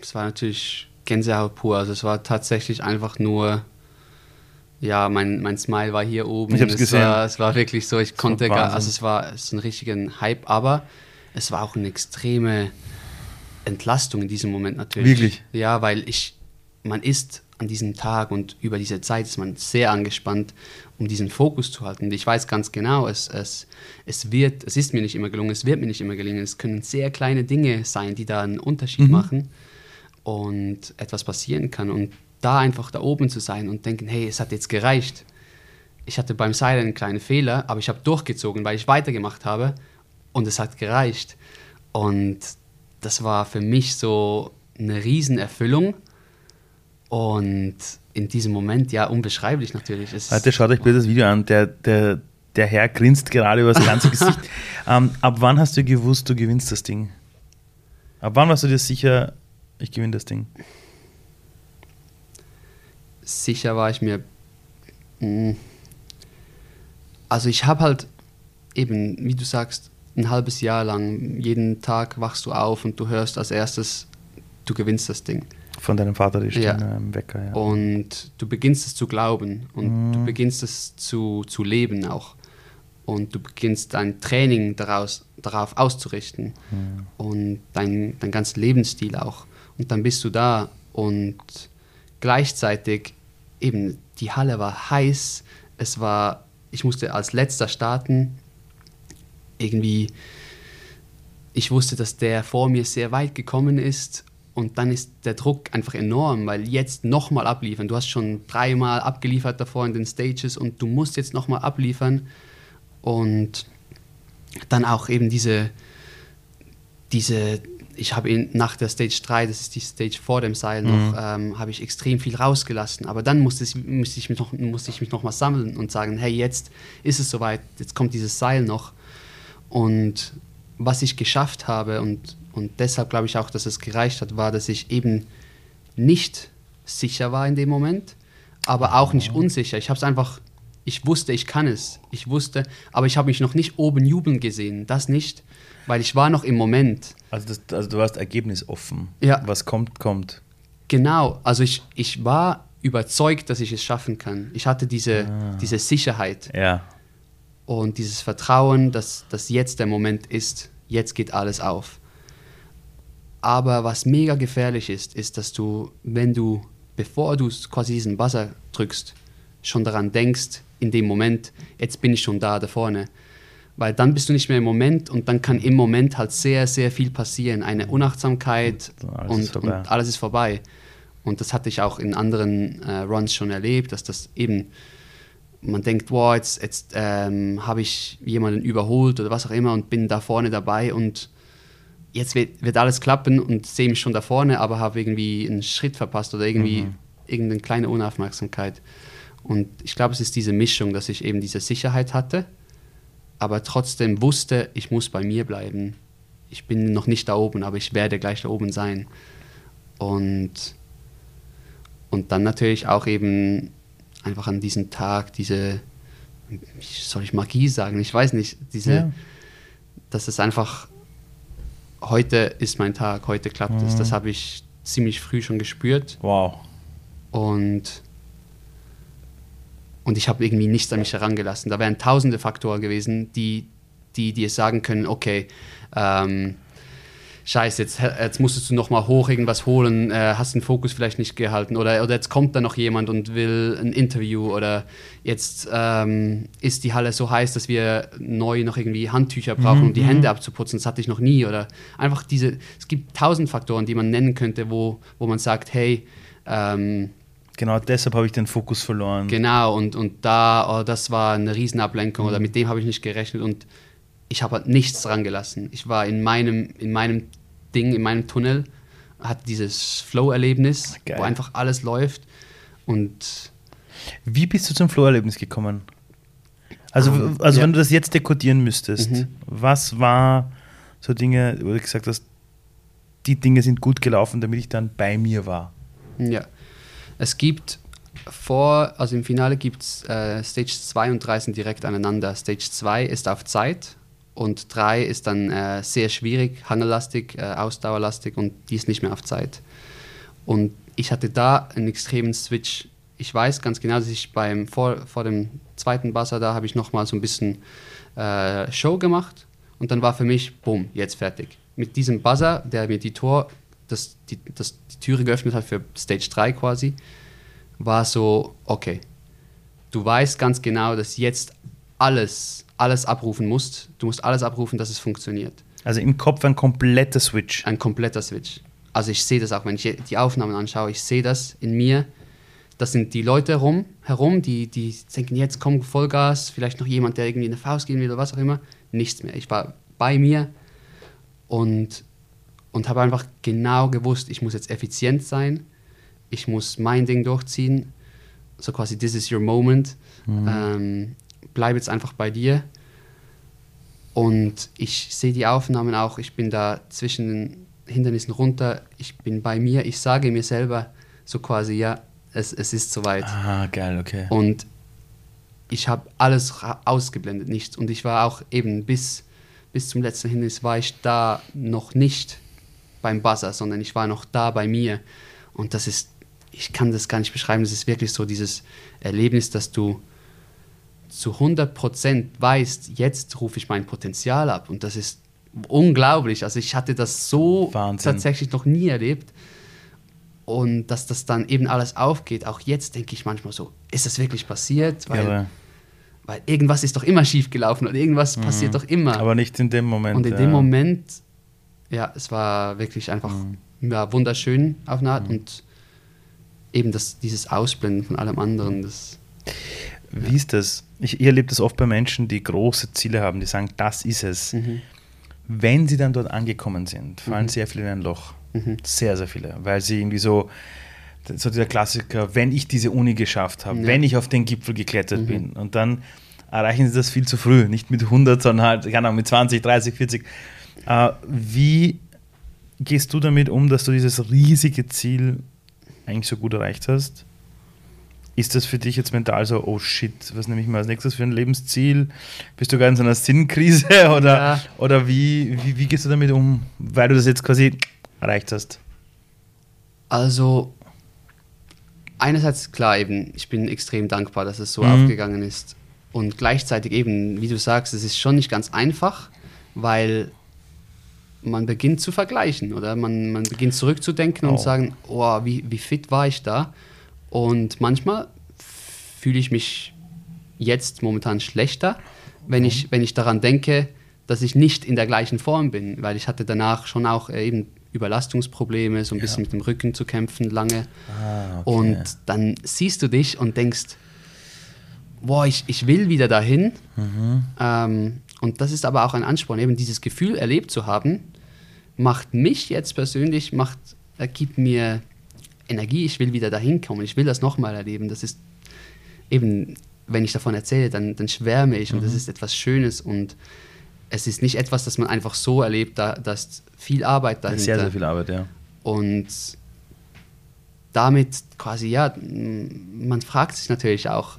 [SPEAKER 2] Es war natürlich Gänsehaut pur. Also es war tatsächlich einfach nur, ja, mein, mein Smile war hier oben.
[SPEAKER 1] Ich habe es gesehen.
[SPEAKER 2] War, es war wirklich so, ich konnte gar, also es war, es ist ein richtiger Hype, aber es war auch eine extreme Entlastung in diesem Moment natürlich.
[SPEAKER 1] Wirklich?
[SPEAKER 2] Ja, weil ich, man ist an diesem Tag und über diese Zeit ist man sehr angespannt, um diesen Fokus zu halten. Und ich weiß ganz genau, es, es, es wird, es ist mir nicht immer gelungen, es wird mir nicht immer gelingen. Es können sehr kleine Dinge sein, die da einen Unterschied mhm. machen und etwas passieren kann. Und da einfach da oben zu sein und denken, hey, es hat jetzt gereicht. Ich hatte beim Seil einen kleinen Fehler, aber ich habe durchgezogen, weil ich weitergemacht habe und es hat gereicht. Und das war für mich so eine Riesenerfüllung und in diesem Moment ja unbeschreiblich natürlich.
[SPEAKER 1] Es Leute, schaut euch bitte das Video an, der, der, der Herr grinst gerade über das ganze Gesicht. ähm, ab wann hast du gewusst, du gewinnst das Ding? Ab wann warst du dir sicher, ich gewinne das Ding?
[SPEAKER 2] Sicher war ich mir. Hm, also ich habe halt eben, wie du sagst, ein halbes Jahr lang, jeden Tag wachst du auf und du hörst als erstes, du gewinnst das Ding.
[SPEAKER 1] Von deinem Vater die Stimme
[SPEAKER 2] ja. im Wecker, ja. Und du beginnst es zu glauben und mhm. du beginnst es zu, zu leben auch. Und du beginnst dein Training daraus, darauf auszurichten mhm. und dein, dein ganzen Lebensstil auch. Und dann bist du da und gleichzeitig eben die Halle war heiß, es war, ich musste als letzter starten, irgendwie, ich wusste, dass der vor mir sehr weit gekommen ist und dann ist der Druck einfach enorm, weil jetzt nochmal abliefern. Du hast schon dreimal abgeliefert davor in den Stages und du musst jetzt nochmal abliefern. Und dann auch eben diese, diese ich habe nach der Stage 3, das ist die Stage vor dem Seil noch, mhm. ähm, habe ich extrem viel rausgelassen. Aber dann musste ich, musste ich mich noch, musste ich mich noch sammeln und sagen, hey, jetzt ist es soweit, jetzt kommt dieses Seil noch. Und was ich geschafft habe und, und deshalb glaube ich auch, dass es gereicht hat, war, dass ich eben nicht sicher war in dem Moment, aber auch nicht unsicher. Ich habe es einfach, ich wusste, ich kann es. Ich wusste, aber ich habe mich noch nicht oben jubeln gesehen. Das nicht, weil ich war noch im Moment.
[SPEAKER 1] Also, das, also du warst ergebnisoffen.
[SPEAKER 2] Ja.
[SPEAKER 1] Was kommt, kommt.
[SPEAKER 2] Genau, also ich, ich war überzeugt, dass ich es schaffen kann. Ich hatte diese, ah. diese Sicherheit.
[SPEAKER 1] Ja
[SPEAKER 2] und dieses Vertrauen, dass, dass jetzt der Moment ist, jetzt geht alles auf. Aber was mega gefährlich ist, ist, dass du, wenn du, bevor du quasi diesen Buzzer drückst, schon daran denkst, in dem Moment, jetzt bin ich schon da, da vorne. Weil dann bist du nicht mehr im Moment und dann kann im Moment halt sehr, sehr viel passieren. Eine Unachtsamkeit und alles, und, und alles ist vorbei. Und das hatte ich auch in anderen äh, Runs schon erlebt, dass das eben man denkt, wow, jetzt, jetzt ähm, habe ich jemanden überholt oder was auch immer und bin da vorne dabei und jetzt wird, wird alles klappen und sehe mich schon da vorne, aber habe irgendwie einen Schritt verpasst oder irgendwie mhm. irgendeine kleine Unaufmerksamkeit. Und ich glaube, es ist diese Mischung, dass ich eben diese Sicherheit hatte, aber trotzdem wusste, ich muss bei mir bleiben. Ich bin noch nicht da oben, aber ich werde gleich da oben sein. Und, und dann natürlich auch eben einfach an diesem Tag diese, soll ich Magie sagen? Ich weiß nicht, diese, ja. dass es einfach, heute ist mein Tag, heute klappt mhm. es. Das habe ich ziemlich früh schon gespürt.
[SPEAKER 1] Wow.
[SPEAKER 2] Und, und ich habe irgendwie nichts an mich herangelassen. Da wären tausende Faktoren gewesen, die, die dir sagen können, okay, ähm, scheiße, jetzt, jetzt musstest du nochmal hoch irgendwas holen, äh, hast den Fokus vielleicht nicht gehalten oder, oder jetzt kommt da noch jemand und will ein Interview oder jetzt ähm, ist die Halle so heiß, dass wir neu noch irgendwie Handtücher brauchen, mhm. um die mhm. Hände abzuputzen. Das hatte ich noch nie oder einfach diese, es gibt tausend Faktoren, die man nennen könnte, wo, wo man sagt, hey, ähm,
[SPEAKER 1] Genau deshalb habe ich den Fokus verloren.
[SPEAKER 2] Genau, und, und da, oh, das war eine Riesenablenkung mhm. oder mit dem habe ich nicht gerechnet und ich habe halt nichts dran gelassen. Ich war in meinem, in meinem Ding, in meinem Tunnel, hatte dieses Flow-Erlebnis, wo einfach alles läuft und
[SPEAKER 1] wie bist du zum Flow-Erlebnis gekommen? Also, um, also ja. wenn du das jetzt dekodieren müsstest, mhm. was war so Dinge, wo du gesagt hast, die Dinge sind gut gelaufen, damit ich dann bei mir war?
[SPEAKER 2] Ja, es gibt vor, also im Finale gibt es äh, Stage 2 und 3 sind direkt aneinander. Stage 2 ist auf Zeit und 3 ist dann äh, sehr schwierig, hangellastig, äh, ausdauerlastig und die ist nicht mehr auf Zeit. Und ich hatte da einen extremen Switch. Ich weiß ganz genau, dass ich beim, vor, vor dem zweiten Buzzer da habe ich nochmal so ein bisschen äh, Show gemacht und dann war für mich, bumm, jetzt fertig. Mit diesem Buzzer, der mir die Tor, das, die, das, die Türe geöffnet hat für Stage 3 quasi, war so, okay, du weißt ganz genau, dass jetzt alles, alles abrufen musst. Du musst alles abrufen, dass es funktioniert.
[SPEAKER 1] Also im Kopf ein kompletter Switch.
[SPEAKER 2] Ein kompletter Switch. Also ich sehe das auch, wenn ich die Aufnahmen anschaue, ich sehe das in mir. Das sind die Leute herum, herum die, die denken, jetzt kommt Vollgas, vielleicht noch jemand, der irgendwie eine Faust gehen will oder was auch immer. Nichts mehr. Ich war bei mir und, und habe einfach genau gewusst, ich muss jetzt effizient sein ich muss mein Ding durchziehen. So quasi, this is your moment. Mhm. Ähm, bleib jetzt einfach bei dir. Und ich sehe die Aufnahmen auch, ich bin da zwischen den Hindernissen runter, ich bin bei mir, ich sage mir selber so quasi, ja, es, es ist soweit.
[SPEAKER 1] Ah, geil, okay.
[SPEAKER 2] Und ich habe alles ausgeblendet, nichts. Und ich war auch eben bis, bis zum letzten Hindernis war ich da noch nicht beim Buzzer, sondern ich war noch da bei mir. Und das ist ich kann das gar nicht beschreiben, es ist wirklich so dieses Erlebnis, dass du zu 100% weißt, jetzt rufe ich mein Potenzial ab und das ist unglaublich. Also ich hatte das so Wahnsinn. tatsächlich noch nie erlebt und dass das dann eben alles aufgeht. Auch jetzt denke ich manchmal so, ist das wirklich passiert? Weil, ja, weil irgendwas ist doch immer schief gelaufen und irgendwas mhm. passiert doch immer.
[SPEAKER 1] Aber nicht in dem Moment.
[SPEAKER 2] Und in ja. dem Moment, ja, es war wirklich einfach mhm. ja, wunderschön auf eine Art mhm. und eben das, dieses Ausblenden von allem anderen. Das,
[SPEAKER 1] Wie ist das? Ich, ich erlebe das oft bei Menschen, die große Ziele haben, die sagen, das ist es. Mhm. Wenn sie dann dort angekommen sind, fallen mhm. sehr viele in ein Loch. Mhm. Sehr, sehr viele. Weil sie irgendwie so, so dieser Klassiker, wenn ich diese Uni geschafft habe, ja. wenn ich auf den Gipfel geklettert mhm. bin und dann erreichen sie das viel zu früh, nicht mit 100, sondern halt, keine Ahnung, mit 20, 30, 40. Äh, wie gehst du damit um, dass du dieses riesige Ziel eigentlich so gut erreicht hast, ist das für dich jetzt mental so, oh shit, was nehme ich mal als nächstes für ein Lebensziel? Bist du gar in so einer Sinnkrise oder, ja. oder wie, wie, wie gehst du damit um, weil du das jetzt quasi erreicht hast?
[SPEAKER 2] Also, einerseits klar eben, ich bin extrem dankbar, dass es so mhm. aufgegangen ist. Und gleichzeitig eben, wie du sagst, es ist schon nicht ganz einfach, weil man beginnt zu vergleichen oder man, man beginnt zurückzudenken oh. und sagen, oh, wie, wie fit war ich da? Und manchmal fühle ich mich jetzt momentan schlechter, wenn, ich, wenn ich daran denke, dass ich nicht in der gleichen Form bin, weil ich hatte danach schon auch äh, eben Überlastungsprobleme, so ein ja. bisschen mit dem Rücken zu kämpfen lange. Ah, okay. Und dann siehst du dich und denkst, boah, ich, ich will wieder dahin. Mhm. Ähm, und das ist aber auch ein Ansporn, eben dieses Gefühl erlebt zu haben, macht mich jetzt persönlich, macht, äh, gibt mir Energie, ich will wieder dahin kommen, ich will das nochmal erleben. Das ist eben, wenn ich davon erzähle, dann, dann schwärme ich mhm. und das ist etwas Schönes und es ist nicht etwas, das man einfach so erlebt, da, da ist viel Arbeit dahinter.
[SPEAKER 1] Sehr, sehr viel Arbeit, ja.
[SPEAKER 2] Und damit quasi, ja, man fragt sich natürlich auch,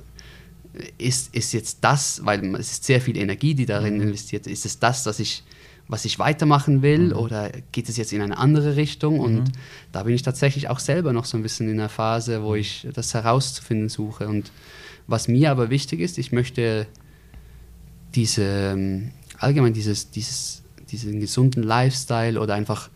[SPEAKER 2] ist, ist jetzt das, weil es ist sehr viel Energie, die darin mhm. investiert ist, es das, was ich was ich weitermachen will mhm. oder geht es jetzt in eine andere Richtung? Und mhm. da bin ich tatsächlich auch selber noch so ein bisschen in einer Phase, wo ich das herauszufinden suche. Und was mir aber wichtig ist, ich möchte diese, ähm, allgemein dieses, dieses, diesen gesunden Lifestyle oder einfach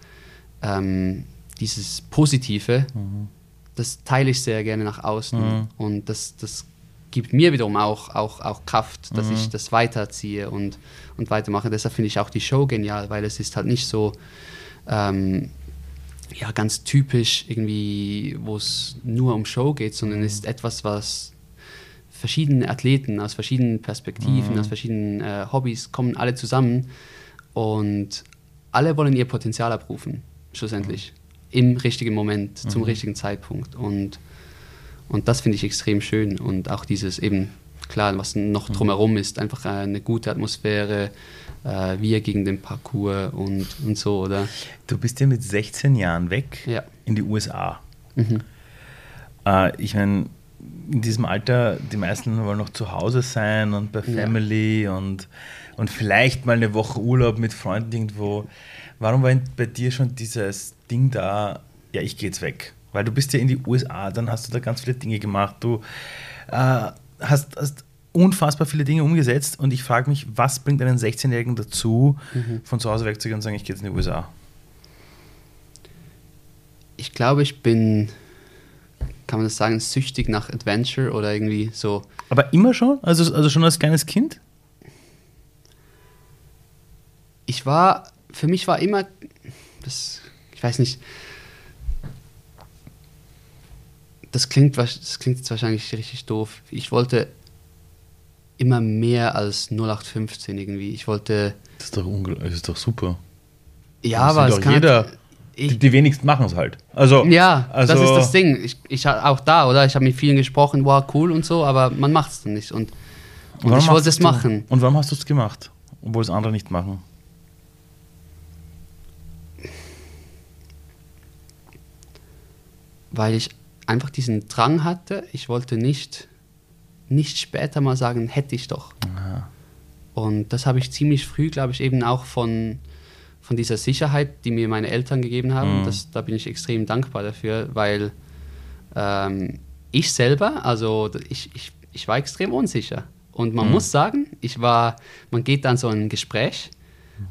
[SPEAKER 2] ähm, dieses Positive, mhm. das teile ich sehr gerne nach außen. Mhm. Und das, das gibt mir wiederum auch, auch, auch Kraft, dass mhm. ich das weiterziehe und, und weitermache. Deshalb finde ich auch die Show genial, weil es ist halt nicht so ähm, ja, ganz typisch irgendwie, wo es nur um Show geht, sondern es ist etwas, was verschiedene Athleten aus verschiedenen Perspektiven, mhm. aus verschiedenen äh, Hobbys kommen alle zusammen und alle wollen ihr Potenzial abrufen, schlussendlich. Mhm. Im richtigen Moment, mhm. zum richtigen Zeitpunkt. Und, und das finde ich extrem schön. Und auch dieses eben, klar, was noch mhm. drumherum ist, einfach eine gute Atmosphäre, äh, wir gegen den Parcours und, und so, oder?
[SPEAKER 1] Du bist ja mit 16 Jahren weg
[SPEAKER 2] ja.
[SPEAKER 1] in die USA. Mhm. Äh, ich meine, in diesem Alter, die meisten wollen noch zu Hause sein und bei Family ja. und, und vielleicht mal eine Woche Urlaub mit Freunden irgendwo. Warum war bei dir schon dieses Ding da, ja, ich gehe jetzt weg? Weil du bist ja in die USA, dann hast du da ganz viele Dinge gemacht. Du äh, hast, hast unfassbar viele Dinge umgesetzt und ich frage mich, was bringt einen 16-Jährigen dazu, mhm. von zu Hause wegzugehen und sagen, ich gehe jetzt in die USA?
[SPEAKER 2] Ich glaube, ich bin kann man das sagen, süchtig nach Adventure oder irgendwie so.
[SPEAKER 1] Aber immer schon? Also, also schon als kleines Kind?
[SPEAKER 2] Ich war, für mich war immer, das, ich weiß nicht, das klingt, das klingt jetzt wahrscheinlich richtig doof. Ich wollte immer mehr als 0815 irgendwie. Ich wollte.
[SPEAKER 1] Das ist doch, das ist doch super.
[SPEAKER 2] Ja, aber es kann.
[SPEAKER 1] Jeder, ich, die, die, wenigsten machen es halt. Also,
[SPEAKER 2] ja,
[SPEAKER 1] also
[SPEAKER 2] das ist das Ding. Ich, ich auch da, oder? Ich habe mit vielen gesprochen, wow, cool und so, aber man macht es dann nicht. Und, und, und ich wollte es machen.
[SPEAKER 1] Und warum hast du es gemacht, obwohl es andere nicht machen?
[SPEAKER 2] Weil ich einfach diesen Drang hatte, ich wollte nicht, nicht später mal sagen, hätte ich doch. Aha. Und das habe ich ziemlich früh, glaube ich, eben auch von, von dieser Sicherheit, die mir meine Eltern gegeben haben. Mhm. Das, da bin ich extrem dankbar dafür, weil ähm, ich selber, also ich, ich, ich war extrem unsicher. Und man mhm. muss sagen, ich war, man geht dann so ein Gespräch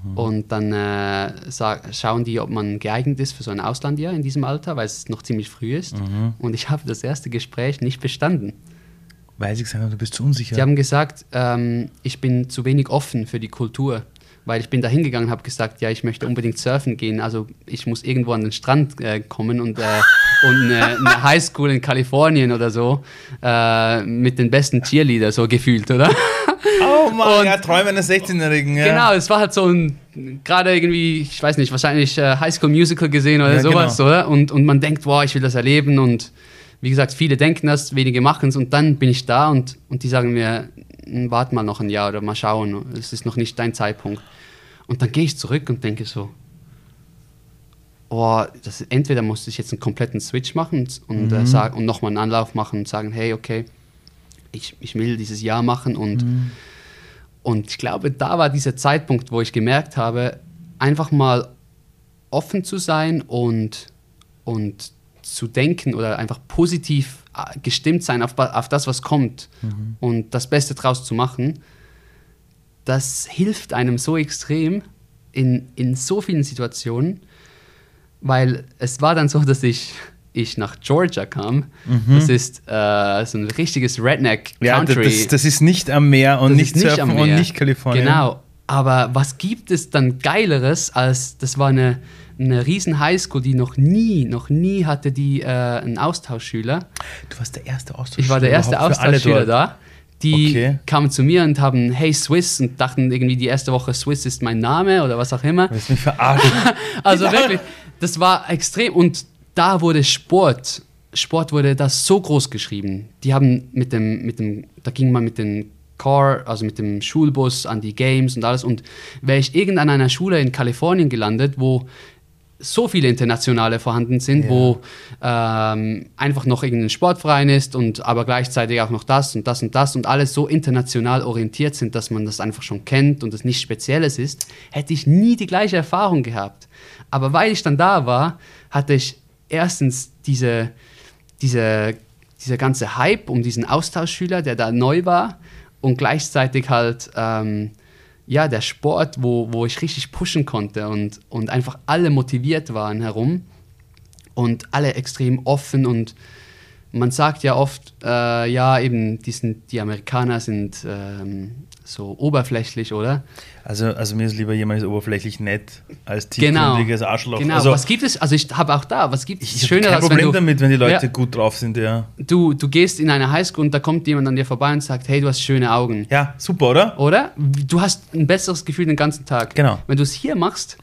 [SPEAKER 2] mhm. und dann äh, sag, schauen die, ob man geeignet ist für so ein Auslandjahr in diesem Alter, weil es noch ziemlich früh ist. Mhm. Und ich habe das erste Gespräch nicht bestanden.
[SPEAKER 1] Weil sie gesagt haben, du bist zu unsicher.
[SPEAKER 2] Sie haben gesagt, ähm, ich bin zu wenig offen für die Kultur weil ich bin da hingegangen und habe gesagt, ja, ich möchte unbedingt surfen gehen, also ich muss irgendwo an den Strand äh, kommen und, äh, und eine, eine, Highschool in Kalifornien oder so äh, mit den besten Cheerleader so gefühlt, oder?
[SPEAKER 1] Oh Mann, ja, Träume eines 16-Jährigen. Ja.
[SPEAKER 2] Genau, es war halt so ein, gerade irgendwie, ich weiß nicht, wahrscheinlich äh, Highschool Musical gesehen oder ja, sowas, genau. oder? Und, und man denkt, wow, ich will das erleben und wie gesagt, viele denken das, wenige machen es und dann bin ich da und, und die sagen mir, hm, warte mal noch ein Jahr oder mal schauen, es ist noch nicht dein Zeitpunkt. Und dann gehe ich zurück und denke so, oh, das, entweder muss ich jetzt einen kompletten Switch machen und, äh, mhm. äh, und nochmal einen Anlauf machen und sagen, hey, okay, ich, ich will dieses Jahr machen und, mhm. und ich glaube, da war dieser Zeitpunkt, wo ich gemerkt habe, einfach mal offen zu sein und, und zu denken oder einfach positiv äh, gestimmt sein auf, auf das, was kommt mhm. und das Beste draus zu machen das hilft einem so extrem in, in so vielen Situationen, weil es war dann so, dass ich, ich nach Georgia kam. Mhm. Das ist äh, so ein richtiges Redneck-Country. Ja,
[SPEAKER 1] das, das, ist nicht am Meer und nicht, nicht Surfen und nicht Kalifornien.
[SPEAKER 2] Genau. Aber was gibt es dann Geileres, als das war eine, eine riesen Highschool, die noch nie, noch nie hatte die äh, einen Austauschschüler.
[SPEAKER 1] Du warst der erste Austauschschüler.
[SPEAKER 2] Ich war der erste Austauschschüler da. Die okay. kamen zu mir und haben Hey Swiss und dachten irgendwie die erste Woche Swiss ist mein Name oder was auch immer.
[SPEAKER 1] Willst mich verarschen?
[SPEAKER 2] also wirklich, das war extrem und da wurde Sport, Sport wurde da so groß geschrieben. Die haben mit dem, mit dem, da ging man mit dem Car, also mit dem Schulbus an die Games und alles und wäre ich irgendein einer Schule in Kalifornien gelandet, wo so viele Internationale vorhanden sind, ja. wo ähm, einfach noch irgendein Sportverein ist und aber gleichzeitig auch noch das und das und das und alles so international orientiert sind, dass man das einfach schon kennt und es nichts Spezielles ist, hätte ich nie die gleiche Erfahrung gehabt. Aber weil ich dann da war, hatte ich erstens diese, diese, dieser ganze Hype um diesen Austauschschüler, der da neu war und gleichzeitig halt ähm, ja, der Sport, wo, wo ich richtig pushen konnte und, und einfach alle motiviert waren herum und alle extrem offen und man sagt ja oft, äh, ja, eben, die, sind, die Amerikaner sind ähm, so oberflächlich, oder?
[SPEAKER 1] Also, also mir ist lieber jemand ist oberflächlich nett als tiefgründiges
[SPEAKER 2] genau.
[SPEAKER 1] Arschloch.
[SPEAKER 2] Genau,
[SPEAKER 1] also,
[SPEAKER 2] was gibt es? Also ich habe auch da, was gibt es
[SPEAKER 1] ich Schöneres? Kein Problem du, damit, wenn die Leute ja, gut drauf sind, ja.
[SPEAKER 2] Du, du gehst in eine Highschool und da kommt jemand an dir vorbei und sagt, hey, du hast schöne Augen.
[SPEAKER 1] Ja, super, oder?
[SPEAKER 2] Oder? Du hast ein besseres Gefühl den ganzen Tag.
[SPEAKER 1] Genau.
[SPEAKER 2] Wenn du es hier machst,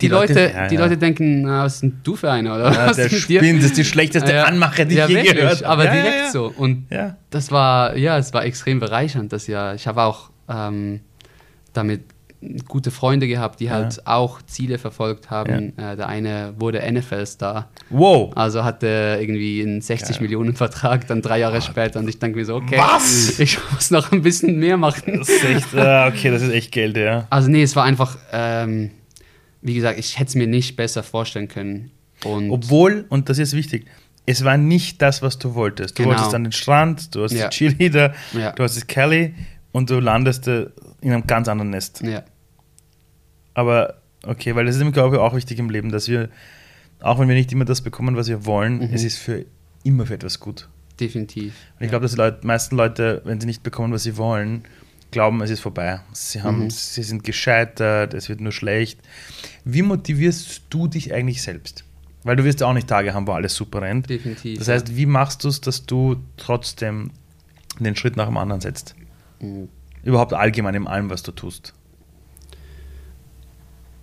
[SPEAKER 2] die, Leute, Leute ja, die ja. Leute denken, na, was denn du für einer? Oder
[SPEAKER 1] ja,
[SPEAKER 2] was
[SPEAKER 1] der spinnt, das ist die schlechteste ja, Anmache, die ich je
[SPEAKER 2] wirklich,
[SPEAKER 1] gehört habe.
[SPEAKER 2] Aber direkt so. Und das war, ja, es war extrem bereichernd, das Jahr. Ich habe auch ähm, damit gute Freunde gehabt, die halt auch Ziele verfolgt haben. Äh, der eine wurde NFL-Star.
[SPEAKER 1] Wow.
[SPEAKER 2] Also hatte irgendwie einen 60 Millionen Vertrag, dann drei Jahre später. Und ich denke mir so, okay,
[SPEAKER 1] Was?
[SPEAKER 2] ich muss noch ein bisschen mehr machen.
[SPEAKER 1] Das ist echt, äh, okay, das ist echt Geld, ja.
[SPEAKER 2] Also nee, es war einfach... Ähm, wie gesagt, ich hätte es mir nicht besser vorstellen können. Und
[SPEAKER 1] Obwohl, und das ist wichtig, es war nicht das, was du wolltest. Du genau. wolltest an den Strand, du hast ja. Cheerleader, ja. du hast das Kelly und du landest in einem ganz anderen Nest.
[SPEAKER 2] Ja.
[SPEAKER 1] Aber okay, weil das ist glaube ich, auch wichtig im Leben, dass wir, auch wenn wir nicht immer das bekommen, was wir wollen, mhm. es ist für immer für etwas gut.
[SPEAKER 2] Definitiv.
[SPEAKER 1] Und ich glaube, dass die Leute, meisten Leute, wenn sie nicht bekommen, was sie wollen, glauben, es ist vorbei. Sie, haben, mhm. sie sind gescheitert, es wird nur schlecht. Wie motivierst du dich eigentlich selbst? Weil du wirst ja auch nicht Tage haben, wo alles super rennt.
[SPEAKER 2] Definitiv.
[SPEAKER 1] Das heißt, wie machst du es, dass du trotzdem den Schritt nach dem anderen setzt? Mhm. Überhaupt allgemein in allem, was du tust.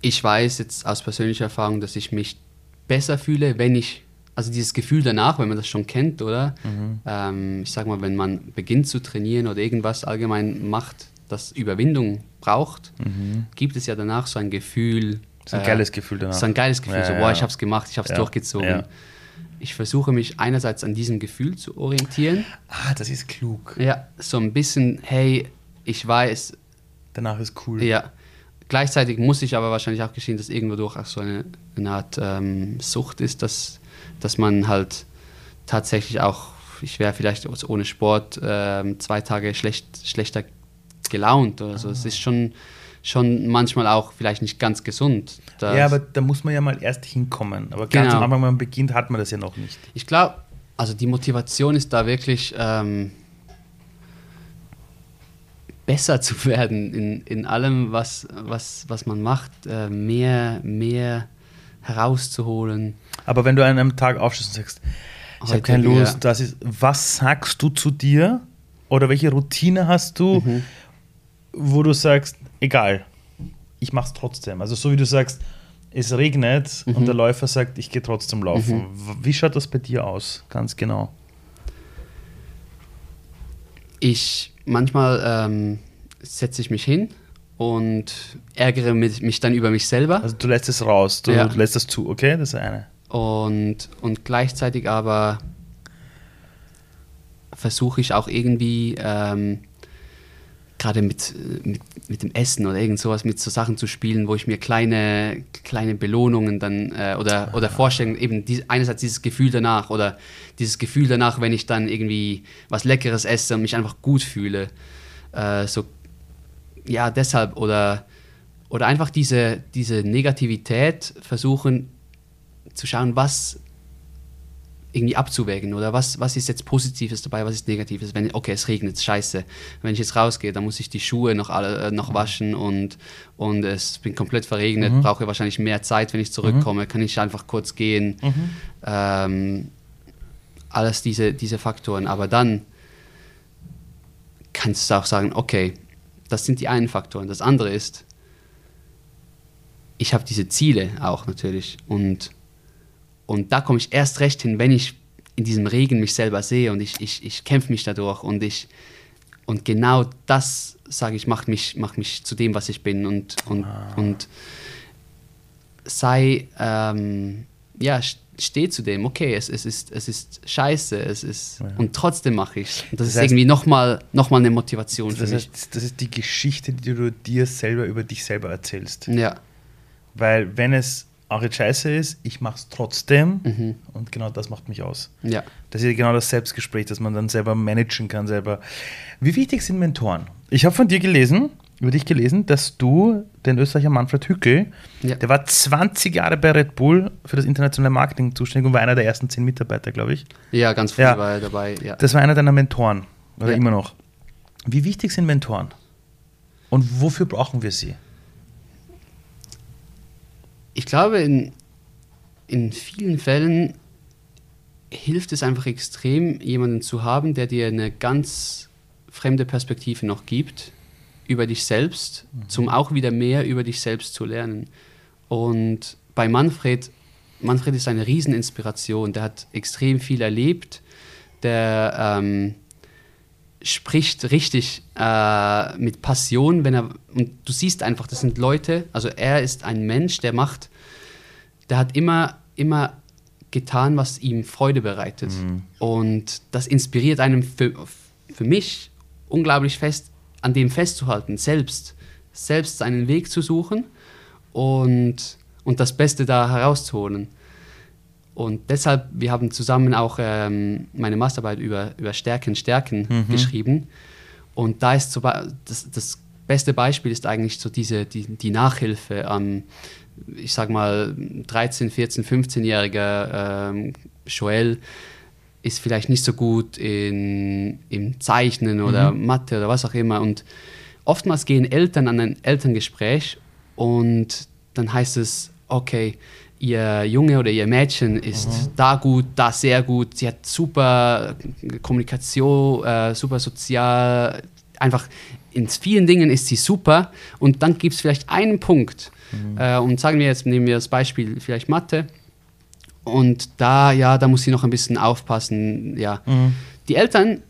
[SPEAKER 2] Ich weiß jetzt aus persönlicher Erfahrung, dass ich mich besser fühle, wenn ich also dieses Gefühl danach, wenn man das schon kennt, oder? Mhm. Ähm, ich sag mal, wenn man beginnt zu trainieren oder irgendwas allgemein macht, das Überwindung braucht, mhm. gibt es ja danach so ein Gefühl.
[SPEAKER 1] So ein äh, geiles Gefühl danach.
[SPEAKER 2] So ein geiles Gefühl, ja, so, boah, ich hab's gemacht, ich hab's ja, durchgezogen. Ich versuche mich einerseits an diesem Gefühl zu orientieren.
[SPEAKER 1] Ah, das ist klug.
[SPEAKER 2] Ja, so ein bisschen, hey, ich weiß.
[SPEAKER 1] Danach ist cool.
[SPEAKER 2] Ja. Gleichzeitig muss ich aber wahrscheinlich auch geschehen, dass irgendwo durch auch so eine, eine Art ähm, Sucht ist, dass dass man halt tatsächlich auch, ich wäre vielleicht ohne Sport äh, zwei Tage schlecht, schlechter gelaunt oder so. Ah. Es ist schon, schon manchmal auch vielleicht nicht ganz gesund.
[SPEAKER 1] Ja, aber da muss man ja mal erst hinkommen. Aber ganz genau. am Anfang, wenn man beginnt, hat man das ja noch nicht.
[SPEAKER 2] Ich glaube, also die Motivation ist da wirklich ähm, besser zu werden in, in allem, was, was, was man macht, äh, mehr, mehr herauszuholen.
[SPEAKER 1] Aber wenn du an einem Tag aufstehst und sagst, ich habe keine Lust, das ist, was sagst du zu dir oder welche Routine hast du, mhm. wo du sagst, egal, ich mache es trotzdem. Also so wie du sagst, es regnet mhm. und der Läufer sagt, ich gehe trotzdem laufen. Mhm. Wie schaut das bei dir aus, ganz genau?
[SPEAKER 2] Ich manchmal ähm, setze ich mich hin und ärgere mich dann über mich selber.
[SPEAKER 1] Also du lässt es raus, du, ja. lässt es zu, okay? Das ist eine.
[SPEAKER 2] Und, und gleichzeitig aber versuche ich auch irgendwie ähm, gerade mit, mit, mit, dem Essen oder irgend sowas mit so Sachen zu spielen, wo ich mir kleine, kleine Belohnungen dann äh, oder, oder vorstellen, eben die, einerseits dieses Gefühl danach oder dieses Gefühl danach, wenn ich dann irgendwie was Leckeres esse und mich einfach gut fühle. Äh, so ja, deshalb oder, oder einfach diese, diese Negativität versuchen zu schauen, was irgendwie abzuwägen oder was, was ist jetzt Positives dabei, was ist Negatives. Wenn, okay, es regnet, scheiße. Wenn ich jetzt rausgehe, dann muss ich die Schuhe noch, alle, äh, noch mhm. waschen und, und es bin komplett verregnet, mhm. brauche wahrscheinlich mehr Zeit, wenn ich zurückkomme, mhm. kann ich einfach kurz gehen. Mhm. Ähm, alles diese, diese Faktoren. Aber dann kannst du auch sagen, okay, das sind die einen Faktoren. Das andere ist, ich habe diese Ziele auch natürlich. Und, und da komme ich erst recht hin, wenn ich in diesem Regen mich selber sehe und ich, ich, ich kämpfe mich dadurch und ich und genau das, sage ich, macht mich, macht mich zu dem, was ich bin und, und, ah. und sei, ähm, ja, stehe zu dem, okay, es, es, ist, es ist scheiße, es ist, ja. und trotzdem mache ich das, das ist heißt, irgendwie nochmal noch mal eine Motivation
[SPEAKER 1] das heißt, Das ist die Geschichte, die du dir selber über dich selber erzählst.
[SPEAKER 2] Ja.
[SPEAKER 1] Weil wenn es auch jetzt scheiße ist, ich mache es trotzdem mhm. und genau das macht mich aus.
[SPEAKER 2] Ja.
[SPEAKER 1] Das ist genau das Selbstgespräch, das man dann selber managen kann selber. Wie wichtig sind Mentoren? Ich habe von dir gelesen, über dich gelesen, dass du den Österreicher Manfred Hückel, ja. der war 20 Jahre bei Red Bull für das internationale Marketing zuständig und war einer der ersten zehn Mitarbeiter, glaube ich.
[SPEAKER 2] Ja, ganz früh ja. war er dabei. Ja.
[SPEAKER 1] Das war einer deiner Mentoren, oder immer noch. Wie wichtig sind Mentoren? Und wofür brauchen wir sie?
[SPEAKER 2] Ich glaube, in, in vielen Fällen hilft es einfach extrem, jemanden zu haben, der dir eine ganz fremde Perspektive noch gibt über dich selbst, mhm. zum auch wieder mehr über dich selbst zu lernen. Und bei Manfred, Manfred ist eine Rieseninspiration. Der hat extrem viel erlebt. Der ähm, spricht richtig äh, mit Passion, wenn er und du siehst einfach, das sind Leute. Also er ist ein Mensch, der macht, der hat immer immer getan, was ihm Freude bereitet. Mhm. Und das inspiriert einem für, für mich unglaublich fest, an dem festzuhalten, selbst, selbst seinen Weg zu suchen und, und das Beste da herauszuholen. Und deshalb, wir haben zusammen auch ähm, meine Masterarbeit über, über Stärken, Stärken mhm. geschrieben. Und da ist so, das, das beste Beispiel ist eigentlich so diese, die, die Nachhilfe am, ich sag mal, 13, 14, 15-jähriger ähm, Joel, ist vielleicht nicht so gut in, im Zeichnen oder mhm. Mathe oder was auch immer. Und oftmals gehen Eltern an ein Elterngespräch und dann heißt es, okay, ihr Junge oder ihr Mädchen ist mhm. da gut, da sehr gut, sie hat super Kommunikation, äh, super sozial, einfach in vielen Dingen ist sie super und dann gibt es vielleicht einen Punkt mhm. äh, und sagen wir jetzt, nehmen wir das Beispiel vielleicht Mathe, und da, ja, da muss sie noch ein bisschen aufpassen. Ja. Mhm. Die Eltern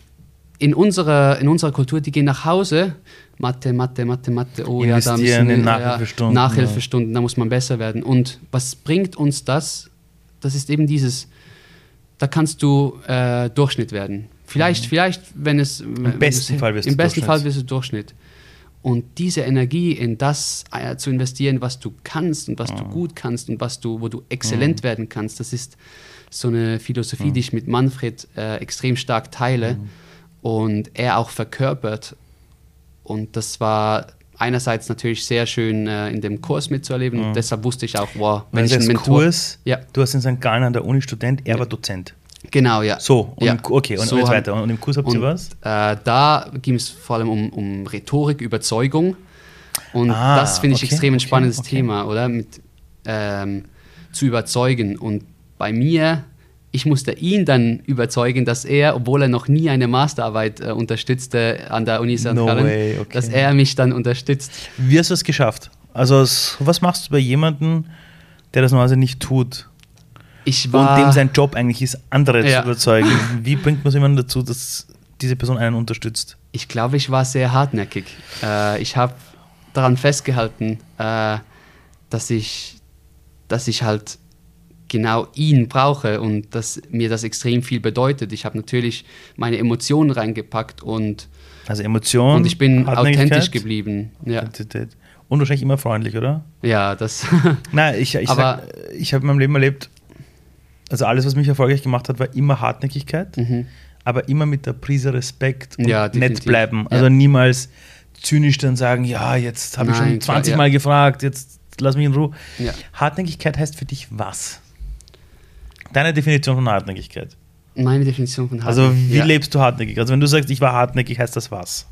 [SPEAKER 2] in unserer, in unserer Kultur, die gehen nach Hause, Mathe, Mathe, Mathe, Mathe, oh ja, da müssen
[SPEAKER 1] in Nachhilfestunden.
[SPEAKER 2] Ja, Nachhilfestunden, da muss man besser werden. Und was bringt uns das? Das ist eben dieses, da kannst du äh, Durchschnitt werden. Vielleicht, mhm. vielleicht, wenn es.
[SPEAKER 1] Im besten Fall
[SPEAKER 2] wirst du Im besten Fall wirst du Durchschnitt. Und diese Energie in das äh, zu investieren, was du kannst und was oh. du gut kannst und was du, wo du exzellent oh. werden kannst, das ist so eine Philosophie, oh. die ich mit Manfred äh, extrem stark teile und er auch verkörpert. Und das war einerseits natürlich sehr schön äh, in dem Kurs mitzuerleben. Und deshalb wusste ich auch, wow,
[SPEAKER 1] wenn ich einen Mentor, Kurs, ja. du hast in St. Gallen an der Uni Student, er war Dozent.
[SPEAKER 2] Genau, ja.
[SPEAKER 1] So,
[SPEAKER 2] und
[SPEAKER 1] ja. Okay, und
[SPEAKER 2] so
[SPEAKER 1] jetzt weiter. Und im Kurs habt ihr was?
[SPEAKER 2] Äh, da ging es vor allem um, um Rhetorik, Überzeugung. Und ah, das finde ich okay, extrem ein okay, spannendes okay. Thema, oder? Mit, ähm, zu überzeugen. Und bei mir, ich musste ihn dann überzeugen, dass er, obwohl er noch nie eine Masterarbeit äh, unterstützte an der Uni St. No Gallen, dass er mich dann unterstützt.
[SPEAKER 1] Wie hast du es geschafft? Also, was machst du bei jemandem, der das normalerweise nicht tut?
[SPEAKER 2] ich war,
[SPEAKER 1] und dem sein Job eigentlich ist, andere ja. zu überzeugen. Wie bringt man jemanden dazu, dass diese Person einen unterstützt?
[SPEAKER 2] Ich glaube, ich war sehr hartnäckig. Äh, ich habe daran festgehalten, äh, dass, ich, dass ich halt genau ihn brauche und dass mir das extrem viel bedeutet. Ich habe natürlich meine Emotionen reingepackt und
[SPEAKER 1] also Emotionen
[SPEAKER 2] und ich bin authentisch geblieben. Ja.
[SPEAKER 1] Und wahrscheinlich immer freundlich, oder?
[SPEAKER 2] Ja, das.
[SPEAKER 1] Nein, ich, ich, ich habe in meinem Leben erlebt, also alles, was mich erfolgreich gemacht hat, war immer Hartnäckigkeit, mhm. aber immer mit der Prise Respekt und ja, nett bleiben. Also ja. niemals zynisch dann sagen, ja, jetzt habe ich schon 20 klar. Mal gefragt, jetzt lass mich in Ruhe. Hartnäckigkeit heißt für dich was? Deine Definition von Hartnäckigkeit?
[SPEAKER 2] Meine Definition von
[SPEAKER 1] Hartnäckigkeit. Also wie lebst du hartnäckig? Also wenn du sagst, ich war hartnäckig, heißt das was?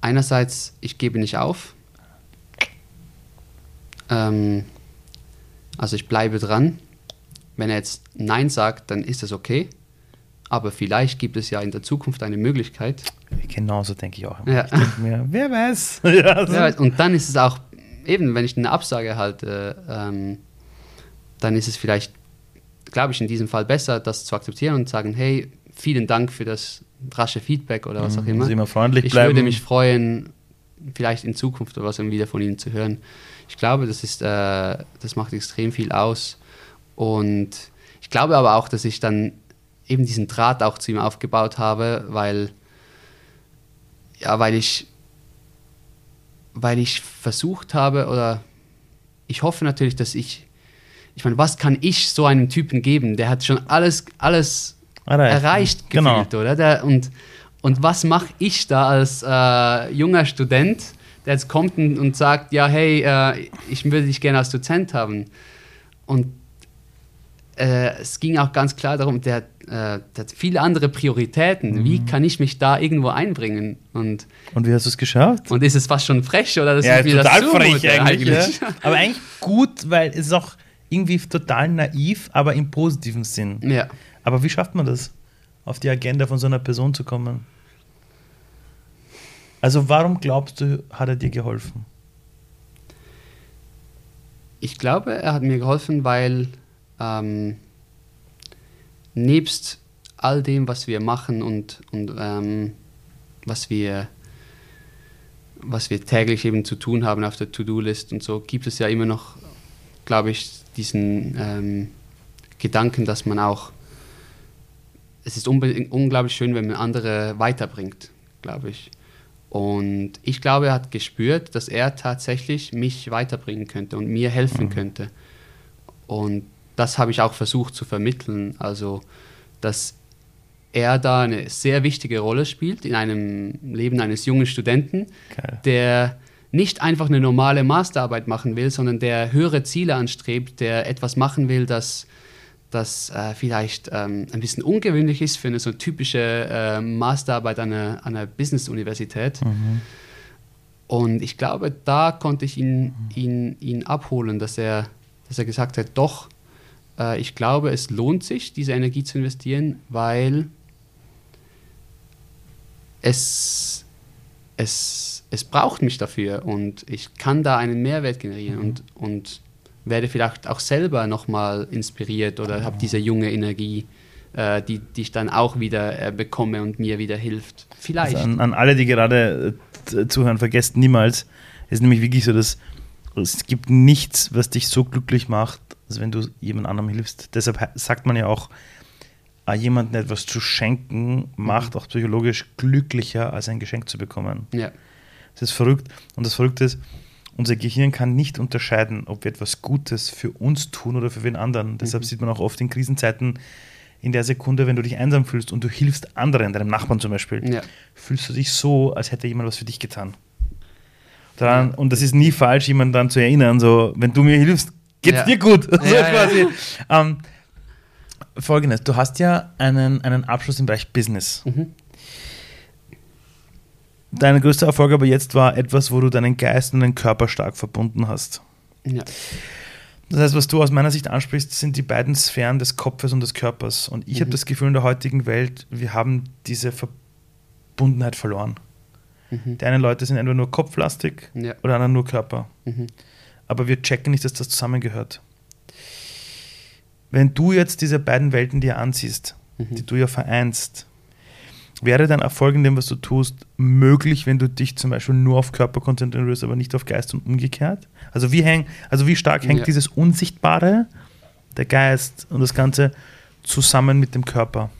[SPEAKER 2] Einerseits, ich gebe nicht auf. Ähm, also ich bleibe dran. Wenn er jetzt Nein sagt, dann ist es okay. Aber vielleicht gibt es ja in der Zukunft eine Möglichkeit.
[SPEAKER 1] Genauso denke ich auch. Ja. Ich denke mir, wer weiß.
[SPEAKER 2] ja, so. wer weiß. Und dann ist es auch, eben, wenn ich eine Absage halte, ähm, dann ist es vielleicht, glaube ich, in diesem Fall besser, das zu akzeptieren und sagen, hey, vielen Dank für das rasche Feedback oder was auch mhm. immer.
[SPEAKER 1] immer freundlich
[SPEAKER 2] ich
[SPEAKER 1] bleiben.
[SPEAKER 2] würde mich freuen, vielleicht in Zukunft oder was wieder von Ihnen zu hören. Ich glaube, das ist, äh, das macht extrem viel aus. Und ich glaube aber auch, dass ich dann eben diesen Draht auch zu ihm aufgebaut habe, weil, ja, weil ich, weil ich versucht habe oder ich hoffe natürlich, dass ich, ich meine, was kann ich so einem Typen geben? Der hat schon alles, alles erreicht, erreicht
[SPEAKER 1] genau.
[SPEAKER 2] gefühlt, oder? Der, und, Und was mache ich da als äh, junger Student, der jetzt kommt und, und sagt, ja, hey, äh, ich würde dich gerne als Dozent haben. Und äh, es ging auch ganz klar darum, der, äh, der hat viele andere Prioritäten. Mhm. Wie kann ich mich da irgendwo einbringen? Und,
[SPEAKER 1] und wie hast du es geschafft?
[SPEAKER 2] Und ist es fast schon frech oder
[SPEAKER 1] dass ja, ich mir total das frech eigentlich. eigentlich. Ja. Aber eigentlich gut, weil es ist auch irgendwie total naiv, aber im positiven Sinn.
[SPEAKER 2] Ja.
[SPEAKER 1] Aber wie schafft man das, auf die Agenda von so einer Person zu kommen? Also warum glaubst du, hat er dir geholfen?
[SPEAKER 2] Ich glaube, er hat mir geholfen, weil ähm, nebst all dem, was wir machen und, und ähm, was wir was wir täglich eben zu tun haben auf der To-Do-List und so, gibt es ja immer noch, glaube ich, diesen ähm, Gedanken, dass man auch, es ist unglaublich schön, wenn man andere weiterbringt, glaube ich. Und ich glaube, er hat gespürt, dass er tatsächlich mich weiterbringen könnte und mir helfen mhm. könnte. Und das habe ich auch versucht zu vermitteln. Also, dass er da eine sehr wichtige Rolle spielt in einem Leben eines jungen Studenten, okay. der nicht einfach eine normale Masterarbeit machen will, sondern der höhere Ziele anstrebt, der etwas machen will, das das äh, vielleicht ähm, ein bisschen ungewöhnlich ist für eine so typische äh, Masterarbeit an einer, einer Business-Universität. Mhm. Und ich glaube, da konnte ich ihn, ihn, ihn abholen, dass er, dass er gesagt hat, doch, äh, ich glaube, es lohnt sich, diese Energie zu investieren, weil es, es, es braucht mich dafür und ich kann da einen Mehrwert generieren. Mhm. Und, und werde vielleicht auch selber nochmal inspiriert oder habe diese junge Energie, äh, die, die ich dann auch wieder äh, bekomme und mir wieder hilft. Vielleicht.
[SPEAKER 1] Also an, an, alle, die gerade äh, zuhören, vergesst niemals, es ist nämlich wirklich so, dass es gibt nichts, was dich so glücklich macht, als wenn du jemand anderem hilfst. Deshalb sagt man ja auch, äh, jemandem etwas zu schenken, macht mhm. auch psychologisch glücklicher, als ein Geschenk zu bekommen.
[SPEAKER 2] Ja.
[SPEAKER 1] Das ist verrückt. Und das Verrückte ist, unser Gehirn kann nicht unterscheiden, ob wir etwas Gutes für uns tun oder für den anderen. Mhm. Deshalb sieht man auch oft in Krisenzeiten, in der Sekunde, wenn du dich einsam fühlst und du hilfst anderen, deinem Nachbarn zum Beispiel, ja. fühlst du dich so, als hätte jemand was für dich getan. Daran, ja. Und das ist nie falsch, jemanden dann zu erinnern, so, wenn du mir hilfst, geht's ja. dir gut. so quasi. Ähm, Folgendes, du hast ja einen, einen Abschluss im Bereich Business. Mhm dein größter Erfolg aber jetzt war etwas, wo du deinen Geist und deinen Körper stark verbunden hast.
[SPEAKER 2] Ja.
[SPEAKER 1] Das heißt, was du aus meiner Sicht ansprichst, sind die beiden Sphären des Kopfes und des Körpers. Und ich mhm. habe das Gefühl, in der heutigen Welt, wir haben diese Verbundenheit verloren. Mhm. Die einen Leute sind entweder nur kopflastig ja. oder anderen nur Körper. Mhm. Aber wir checken nicht, dass das zusammengehört. Wenn du jetzt diese beiden Welten dir ansiehst, mhm. die du ja vereinst, Wäre dein Erfolg in dem, was du tust, möglich, wenn du dich zum Beispiel nur auf Körper konzentrierst, aber nicht auf Geist und umgekehrt? Also wie, häng, also wie stark hängt ja. dieses Unsichtbare, der Geist und das Ganze zusammen mit dem Körper?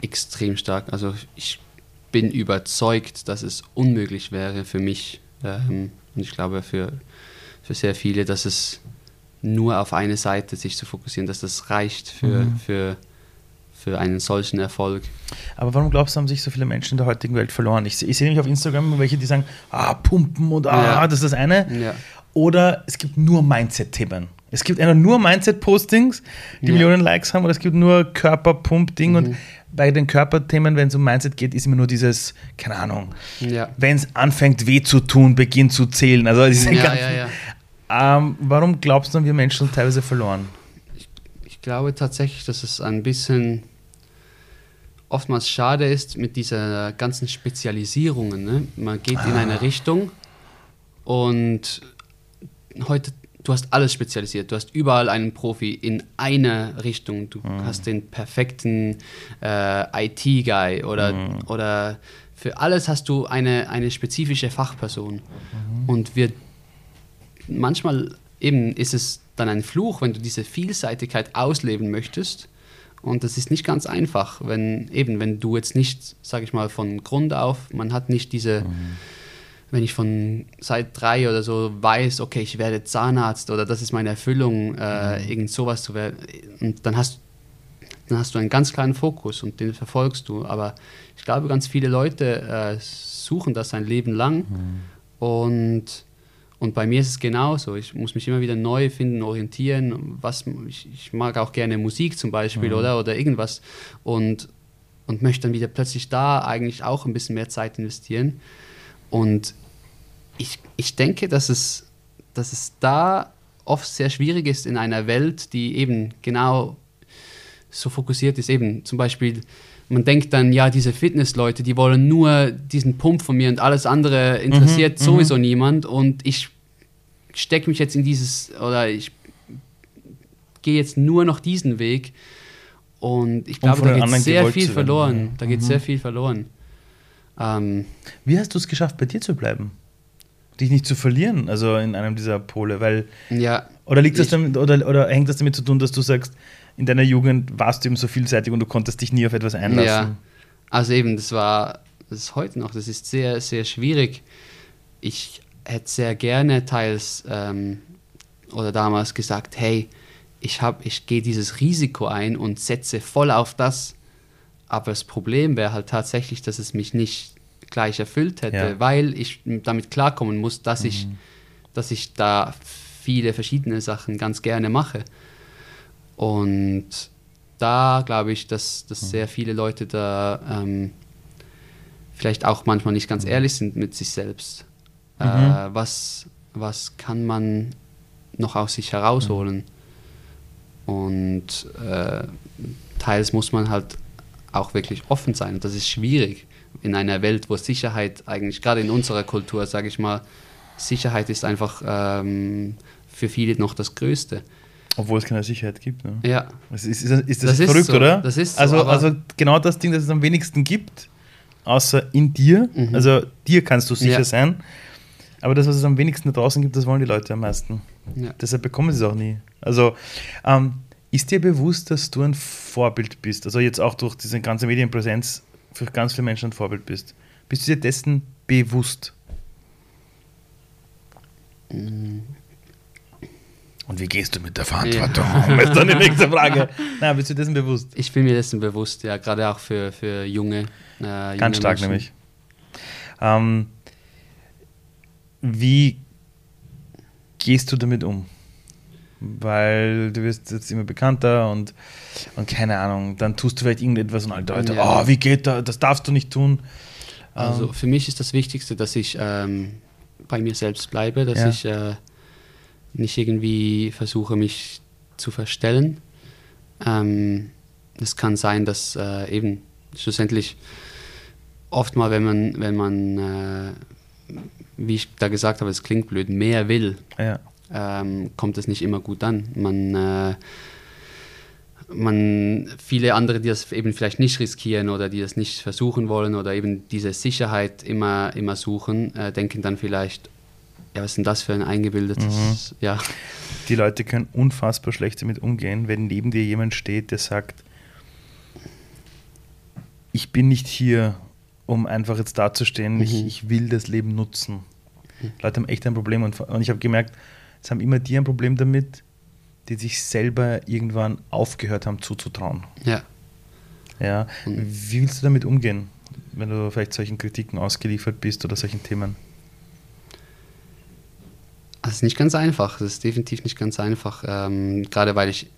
[SPEAKER 2] Extrem stark. Also ich bin überzeugt, dass es unmöglich wäre für mich ähm, und ich glaube für, für sehr viele, dass es nur auf eine Seite sich zu fokussieren, dass das reicht für, mhm. für für einen solchen Erfolg.
[SPEAKER 1] Aber warum glaubst du, haben sich so viele Menschen in der heutigen Welt verloren? Ich, ich sehe nämlich auf Instagram welche, die sagen, ah, pumpen und ah, ja. das ist das eine. Ja. Oder es gibt nur Mindset-Themen. Es gibt einer nur Mindset-Postings, die ja. Millionen Likes haben, oder es gibt nur Körper-Pump-Ding mhm. und bei den Körperthemen, wenn es um Mindset geht, ist immer nur dieses, keine Ahnung, ja. wenn es anfängt weh zu tun, beginnt zu zählen. Also diese ja, ganzen, ähm, warum glaubst du, haben wir Menschen teilweise verloren?
[SPEAKER 2] Ich, ich glaube tatsächlich, dass es ein bisschen oftmals schade ist mit dieser ganzen Spezialisierungen. Ne? Man geht ah. in eine ah. Richtung und heute, du hast alles spezialisiert. Du hast überall einen Profi in einer Richtung. Du mhm. hast den perfekten äh, IT-Guy oder, mhm. oder für alles hast du eine, eine spezifische Fachperson. Mhm. Und wir manchmal eben ist es dann ein Fluch, wenn du diese Vielseitigkeit ausleben möchtest und das ist nicht ganz einfach, wenn eben, wenn du jetzt nicht, sage ich mal, von Grund auf, man hat nicht diese, mhm. wenn ich von seit drei oder so weiß, okay, ich werde Zahnarzt oder das ist meine Erfüllung, äh, mhm. irgend sowas zu werden, und dann hast dann hast du einen ganz kleinen Fokus und den verfolgst du. Aber ich glaube, ganz viele Leute äh, suchen das ein Leben lang mhm. und und bei mir ist es genauso. Ich muss mich immer wieder neu finden, orientieren. Was, ich, ich mag auch gerne Musik zum Beispiel mhm. oder, oder irgendwas. Und, und möchte dann wieder plötzlich da eigentlich auch ein bisschen mehr Zeit investieren. Und ich, ich denke, dass es, dass es da oft sehr schwierig ist in einer Welt, die eben genau so fokussiert ist. Eben zum Beispiel, man denkt dann, ja, diese Fitnessleute, die wollen nur diesen Pump von mir und alles andere interessiert mhm, sowieso mhm. niemand. Und ich stecke mich jetzt in dieses, oder ich gehe jetzt nur noch diesen Weg. Und ich glaube, da geht sehr viel verloren. Da geht mhm. sehr viel verloren.
[SPEAKER 1] Ähm, Wie hast du es geschafft, bei dir zu bleiben? Dich nicht zu verlieren, also in einem dieser Pole, weil.
[SPEAKER 2] Ja.
[SPEAKER 1] Oder liegt das damit, oder, oder hängt das damit zu tun, dass du sagst, in deiner Jugend warst du eben so vielseitig und du konntest dich nie auf etwas einlassen? Ja.
[SPEAKER 2] Also eben, das war, das ist heute noch, das ist sehr, sehr schwierig. Ich hätte sehr gerne teils ähm, oder damals gesagt, hey, ich, ich gehe dieses Risiko ein und setze voll auf das, aber das Problem wäre halt tatsächlich, dass es mich nicht gleich erfüllt hätte, ja. weil ich damit klarkommen muss, dass, mhm. ich, dass ich da viele verschiedene Sachen ganz gerne mache. Und da glaube ich, dass, dass mhm. sehr viele Leute da ähm, vielleicht auch manchmal nicht ganz mhm. ehrlich sind mit sich selbst. Mhm. Äh, was, was kann man noch aus sich herausholen? Mhm. Und äh, teils muss man halt auch wirklich offen sein. Und das ist schwierig in einer Welt, wo Sicherheit eigentlich, gerade in unserer Kultur, sage ich mal, Sicherheit ist einfach ähm, für viele noch das Größte.
[SPEAKER 1] Obwohl es keine Sicherheit gibt. Ne?
[SPEAKER 2] Ja.
[SPEAKER 1] Ist, ist, ist, ist das, das verrückt, so. oder?
[SPEAKER 2] Das ist
[SPEAKER 1] so, also, also genau das Ding, das es am wenigsten gibt, außer in dir. Mhm. Also dir kannst du sicher ja. sein. Aber das, was es am wenigsten da draußen gibt, das wollen die Leute am meisten. Ja. Deshalb bekommen sie es auch nie. Also ähm, ist dir bewusst, dass du ein Vorbild bist? Also jetzt auch durch diese ganze Medienpräsenz für ganz viele Menschen ein Vorbild bist. Bist du dir dessen bewusst? Mm. Und wie gehst du mit der Verantwortung ja. um? Ist dann die nächste Frage. Nein, bist du dessen bewusst?
[SPEAKER 2] Ich bin mir dessen bewusst, ja, gerade auch für, für junge,
[SPEAKER 1] äh, junge Ganz stark Menschen. nämlich. Ähm, wie gehst du damit um? weil du wirst jetzt immer bekannter und, und keine Ahnung, dann tust du vielleicht irgendetwas und alle Leute, ja. oh, wie geht das, das darfst du nicht tun.
[SPEAKER 2] Also ähm. für mich ist das Wichtigste, dass ich ähm, bei mir selbst bleibe, dass ja. ich äh, nicht irgendwie versuche, mich zu verstellen. Ähm, es kann sein, dass äh, eben schlussendlich oft mal, wenn man, wenn man äh, wie ich da gesagt habe, es klingt blöd, mehr will,
[SPEAKER 1] ja
[SPEAKER 2] ähm, kommt es nicht immer gut an. Man, äh, man, viele andere, die das eben vielleicht nicht riskieren oder die das nicht versuchen wollen oder eben diese Sicherheit immer, immer suchen, äh, denken dann vielleicht, ja, was ist denn das für ein eingebildetes, mhm. ja.
[SPEAKER 1] Die Leute können unfassbar schlecht damit umgehen, wenn neben dir jemand steht, der sagt, ich bin nicht hier, um einfach jetzt dazustehen, mhm. ich, ich will das Leben nutzen. Mhm. Leute haben echt ein Problem und, und ich habe gemerkt, es haben immer die ein Problem damit, die sich selber irgendwann aufgehört haben zuzutrauen.
[SPEAKER 2] Ja.
[SPEAKER 1] Ja. Wie willst du damit umgehen, wenn du vielleicht solchen Kritiken ausgeliefert bist oder solchen Themen?
[SPEAKER 2] Das ist nicht ganz einfach. Das ist definitiv nicht ganz einfach. Ähm, gerade weil ich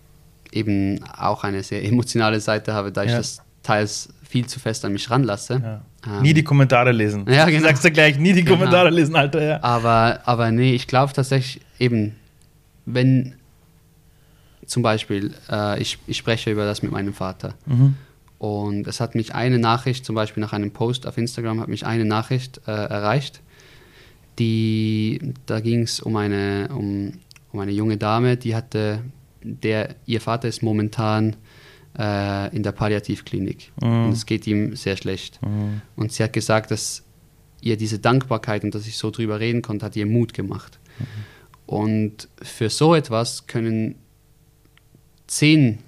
[SPEAKER 2] eben auch eine sehr emotionale Seite habe, da ich ja. das teils viel zu fest an mich ranlasse.
[SPEAKER 1] Ja. Ähm, nie die Kommentare lesen.
[SPEAKER 2] Ja, genau. Du
[SPEAKER 1] sagst ja gleich, nie die genau. Kommentare lesen, Alter. Ja.
[SPEAKER 2] Aber, aber nee, ich glaube tatsächlich eben, wenn zum Beispiel, äh, ich, ich spreche über das mit meinem Vater. Mhm. Und es hat mich eine Nachricht, zum Beispiel nach einem Post auf Instagram, hat mich eine Nachricht äh, erreicht, die, da ging es um eine, um, um eine junge Dame, die hatte, der, ihr Vater ist momentan äh, in der Palliativklinik. Mhm. Und es geht ihm sehr schlecht. Mhm. Und sie hat gesagt, dass ihr diese Dankbarkeit und dass ich so drüber reden konnte, hat ihr Mut gemacht. Mhm. Und für so etwas können 10,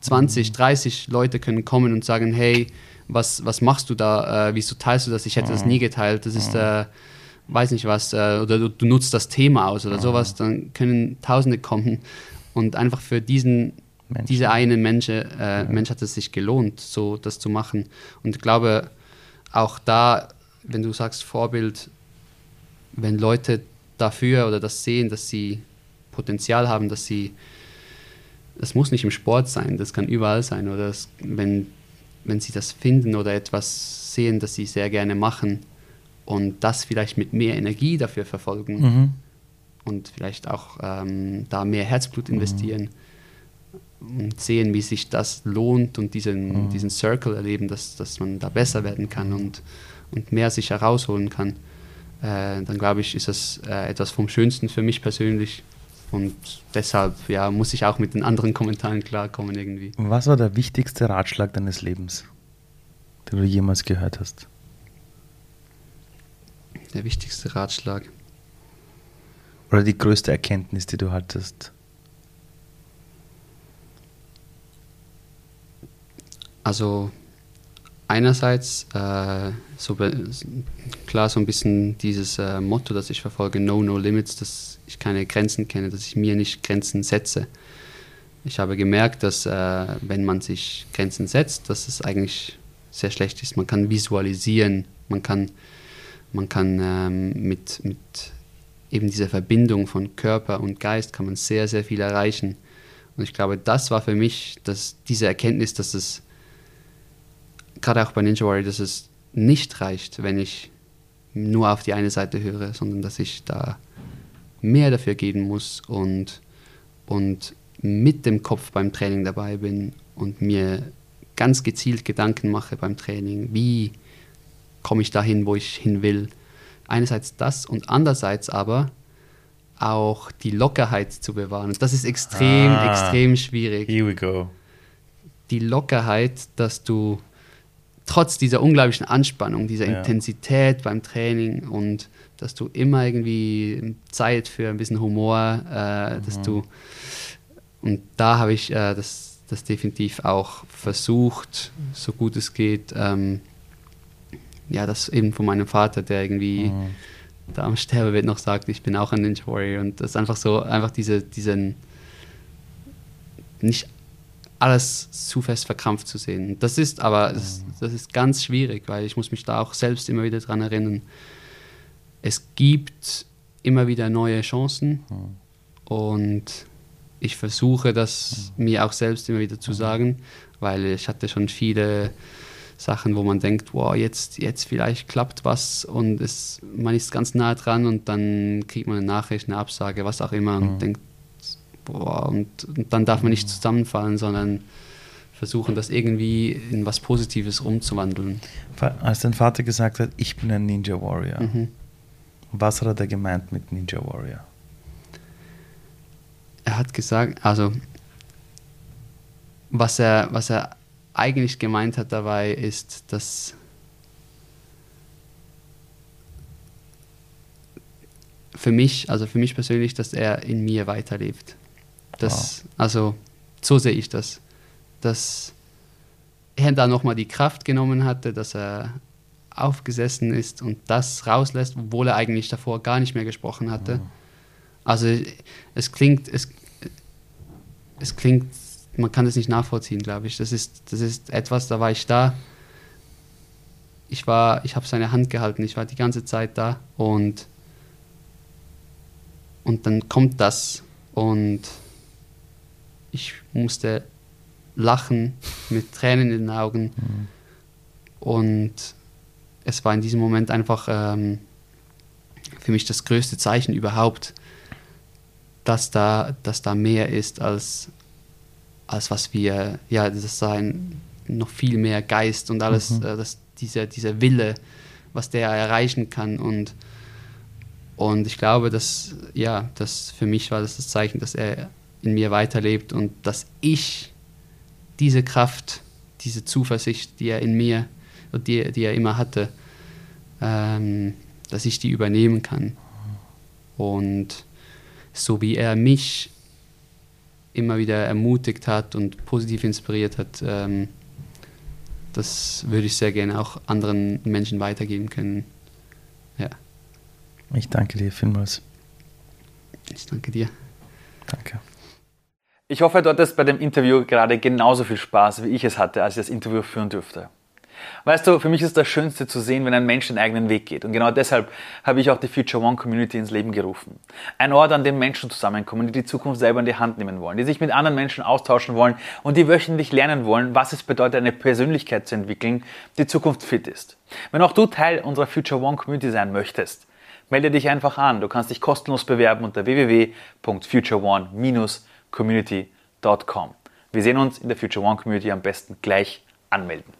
[SPEAKER 2] 20, 30 Leute können kommen und sagen, hey, was, was machst du da, äh, wieso teilst du das? Ich hätte das mhm. nie geteilt, das ist, mhm. äh, weiß nicht was, äh, oder du, du, nutzt das Thema aus oder mhm. sowas, dann können Tausende kommen und einfach für diesen Menschen. diese eine Mensch, äh, ja. Mensch hat es sich gelohnt, so das zu machen. Und ich glaube, auch da, wenn du sagst Vorbild, wenn Leute dafür oder das sehen, dass sie Potenzial haben, dass sie, das muss nicht im Sport sein, das kann überall sein, oder das, wenn, wenn sie das finden oder etwas sehen, das sie sehr gerne machen und das vielleicht mit mehr Energie dafür verfolgen mhm. und vielleicht auch ähm, da mehr Herzblut investieren. Mhm und sehen, wie sich das lohnt und diesen, mhm. diesen Circle erleben, dass, dass man da besser werden kann und, und mehr sich herausholen kann äh, dann glaube ich, ist das äh, etwas vom Schönsten für mich persönlich. Und deshalb ja, muss ich auch mit den anderen Kommentaren klarkommen irgendwie.
[SPEAKER 1] Was war der wichtigste Ratschlag deines Lebens, den du jemals gehört hast?
[SPEAKER 2] Der wichtigste Ratschlag.
[SPEAKER 1] Oder die größte Erkenntnis, die du hattest?
[SPEAKER 2] Also einerseits äh, so klar so ein bisschen dieses äh, Motto, das ich verfolge, No, No Limits, dass ich keine Grenzen kenne, dass ich mir nicht Grenzen setze. Ich habe gemerkt, dass äh, wenn man sich Grenzen setzt, dass es eigentlich sehr schlecht ist. Man kann visualisieren, man kann, man kann ähm, mit, mit eben dieser Verbindung von Körper und Geist kann man sehr, sehr viel erreichen. Und ich glaube, das war für mich dass diese Erkenntnis, dass es gerade auch bei Ninja Warrior, dass es nicht reicht, wenn ich nur auf die eine Seite höre, sondern dass ich da mehr dafür geben muss und, und mit dem Kopf beim Training dabei bin und mir ganz gezielt Gedanken mache beim Training, wie komme ich dahin, wo ich hin will. Einerseits das und andererseits aber auch die Lockerheit zu bewahren. Und das ist extrem, ah, extrem schwierig.
[SPEAKER 1] Here we go.
[SPEAKER 2] Die Lockerheit, dass du trotz dieser unglaublichen Anspannung, dieser ja. Intensität beim Training und dass du immer irgendwie Zeit für ein bisschen Humor, äh, dass mhm. du und da habe ich äh, das, das definitiv auch versucht, so gut es geht. Ähm, ja, das eben von meinem Vater, der irgendwie mhm. da am Sterbebett noch sagt, ich bin auch ein Ninja Warrior und das ist einfach so, einfach diese, diesen nicht alles zu fest verkrampft zu sehen. Das ist aber, das, das ist ganz schwierig, weil ich muss mich da auch selbst immer wieder dran erinnern. Es gibt immer wieder neue Chancen und ich versuche das mir auch selbst immer wieder zu sagen, weil ich hatte schon viele Sachen, wo man denkt, wow, jetzt, jetzt vielleicht klappt was und es, man ist ganz nah dran und dann kriegt man eine Nachricht, eine Absage, was auch immer und mhm. denkt, boah, und, und dann darf man nicht zusammenfallen, sondern versuchen, das irgendwie in was Positives umzuwandeln.
[SPEAKER 1] Als dein Vater gesagt hat, ich bin ein Ninja Warrior, mhm. was hat er da gemeint mit Ninja Warrior?
[SPEAKER 2] Er hat gesagt, also was er, was er eigentlich gemeint hat dabei ist, dass für mich, also für mich persönlich, dass er in mir weiterlebt. Das, wow. Also so sehe ich das. Dass er da nochmal die Kraft genommen hatte, dass er aufgesessen ist und das rauslässt, obwohl er eigentlich davor gar nicht mehr gesprochen hatte. Also es klingt, es, es klingt, man kann es nicht nachvollziehen, glaube ich. Das ist, das ist etwas, da war ich da. Ich war, ich habe seine Hand gehalten, ich war die ganze Zeit da und, und dann kommt das und ich musste lachen mit Tränen in den Augen. Mhm. Und es war in diesem Moment einfach ähm, für mich das größte Zeichen überhaupt, dass da, dass da mehr ist als, als was wir, ja, das sein noch viel mehr Geist und alles, mhm. äh, das, dieser, dieser Wille, was der erreichen kann. Und, und ich glaube, dass, ja, das für mich war das das Zeichen, dass er in mir weiterlebt und dass ich diese Kraft, diese Zuversicht, die er in mir, die, die er immer hatte, ähm, dass ich die übernehmen kann. Und so wie er mich immer wieder ermutigt hat und positiv inspiriert hat, ähm, das würde ich sehr gerne auch anderen Menschen weitergeben können. Ja.
[SPEAKER 1] Ich danke dir vielmals.
[SPEAKER 2] Ich danke dir.
[SPEAKER 1] Danke. Ich hoffe, du hattest bei dem Interview gerade genauso viel Spaß, wie ich es hatte, als ich das Interview führen durfte. Weißt du, für mich ist das Schönste zu sehen, wenn ein Mensch den eigenen Weg geht. Und genau deshalb habe ich auch die Future One Community ins Leben gerufen. Ein Ort, an dem Menschen zusammenkommen, die die Zukunft selber in die Hand nehmen wollen, die sich mit anderen Menschen austauschen wollen und die wöchentlich lernen wollen, was es bedeutet, eine Persönlichkeit zu entwickeln, die Zukunft fit ist. Wenn auch du Teil unserer Future One Community sein möchtest, melde dich einfach an. Du kannst dich kostenlos bewerben unter www.futureone-community.com. Wir sehen uns in der Future One Community am besten gleich anmelden.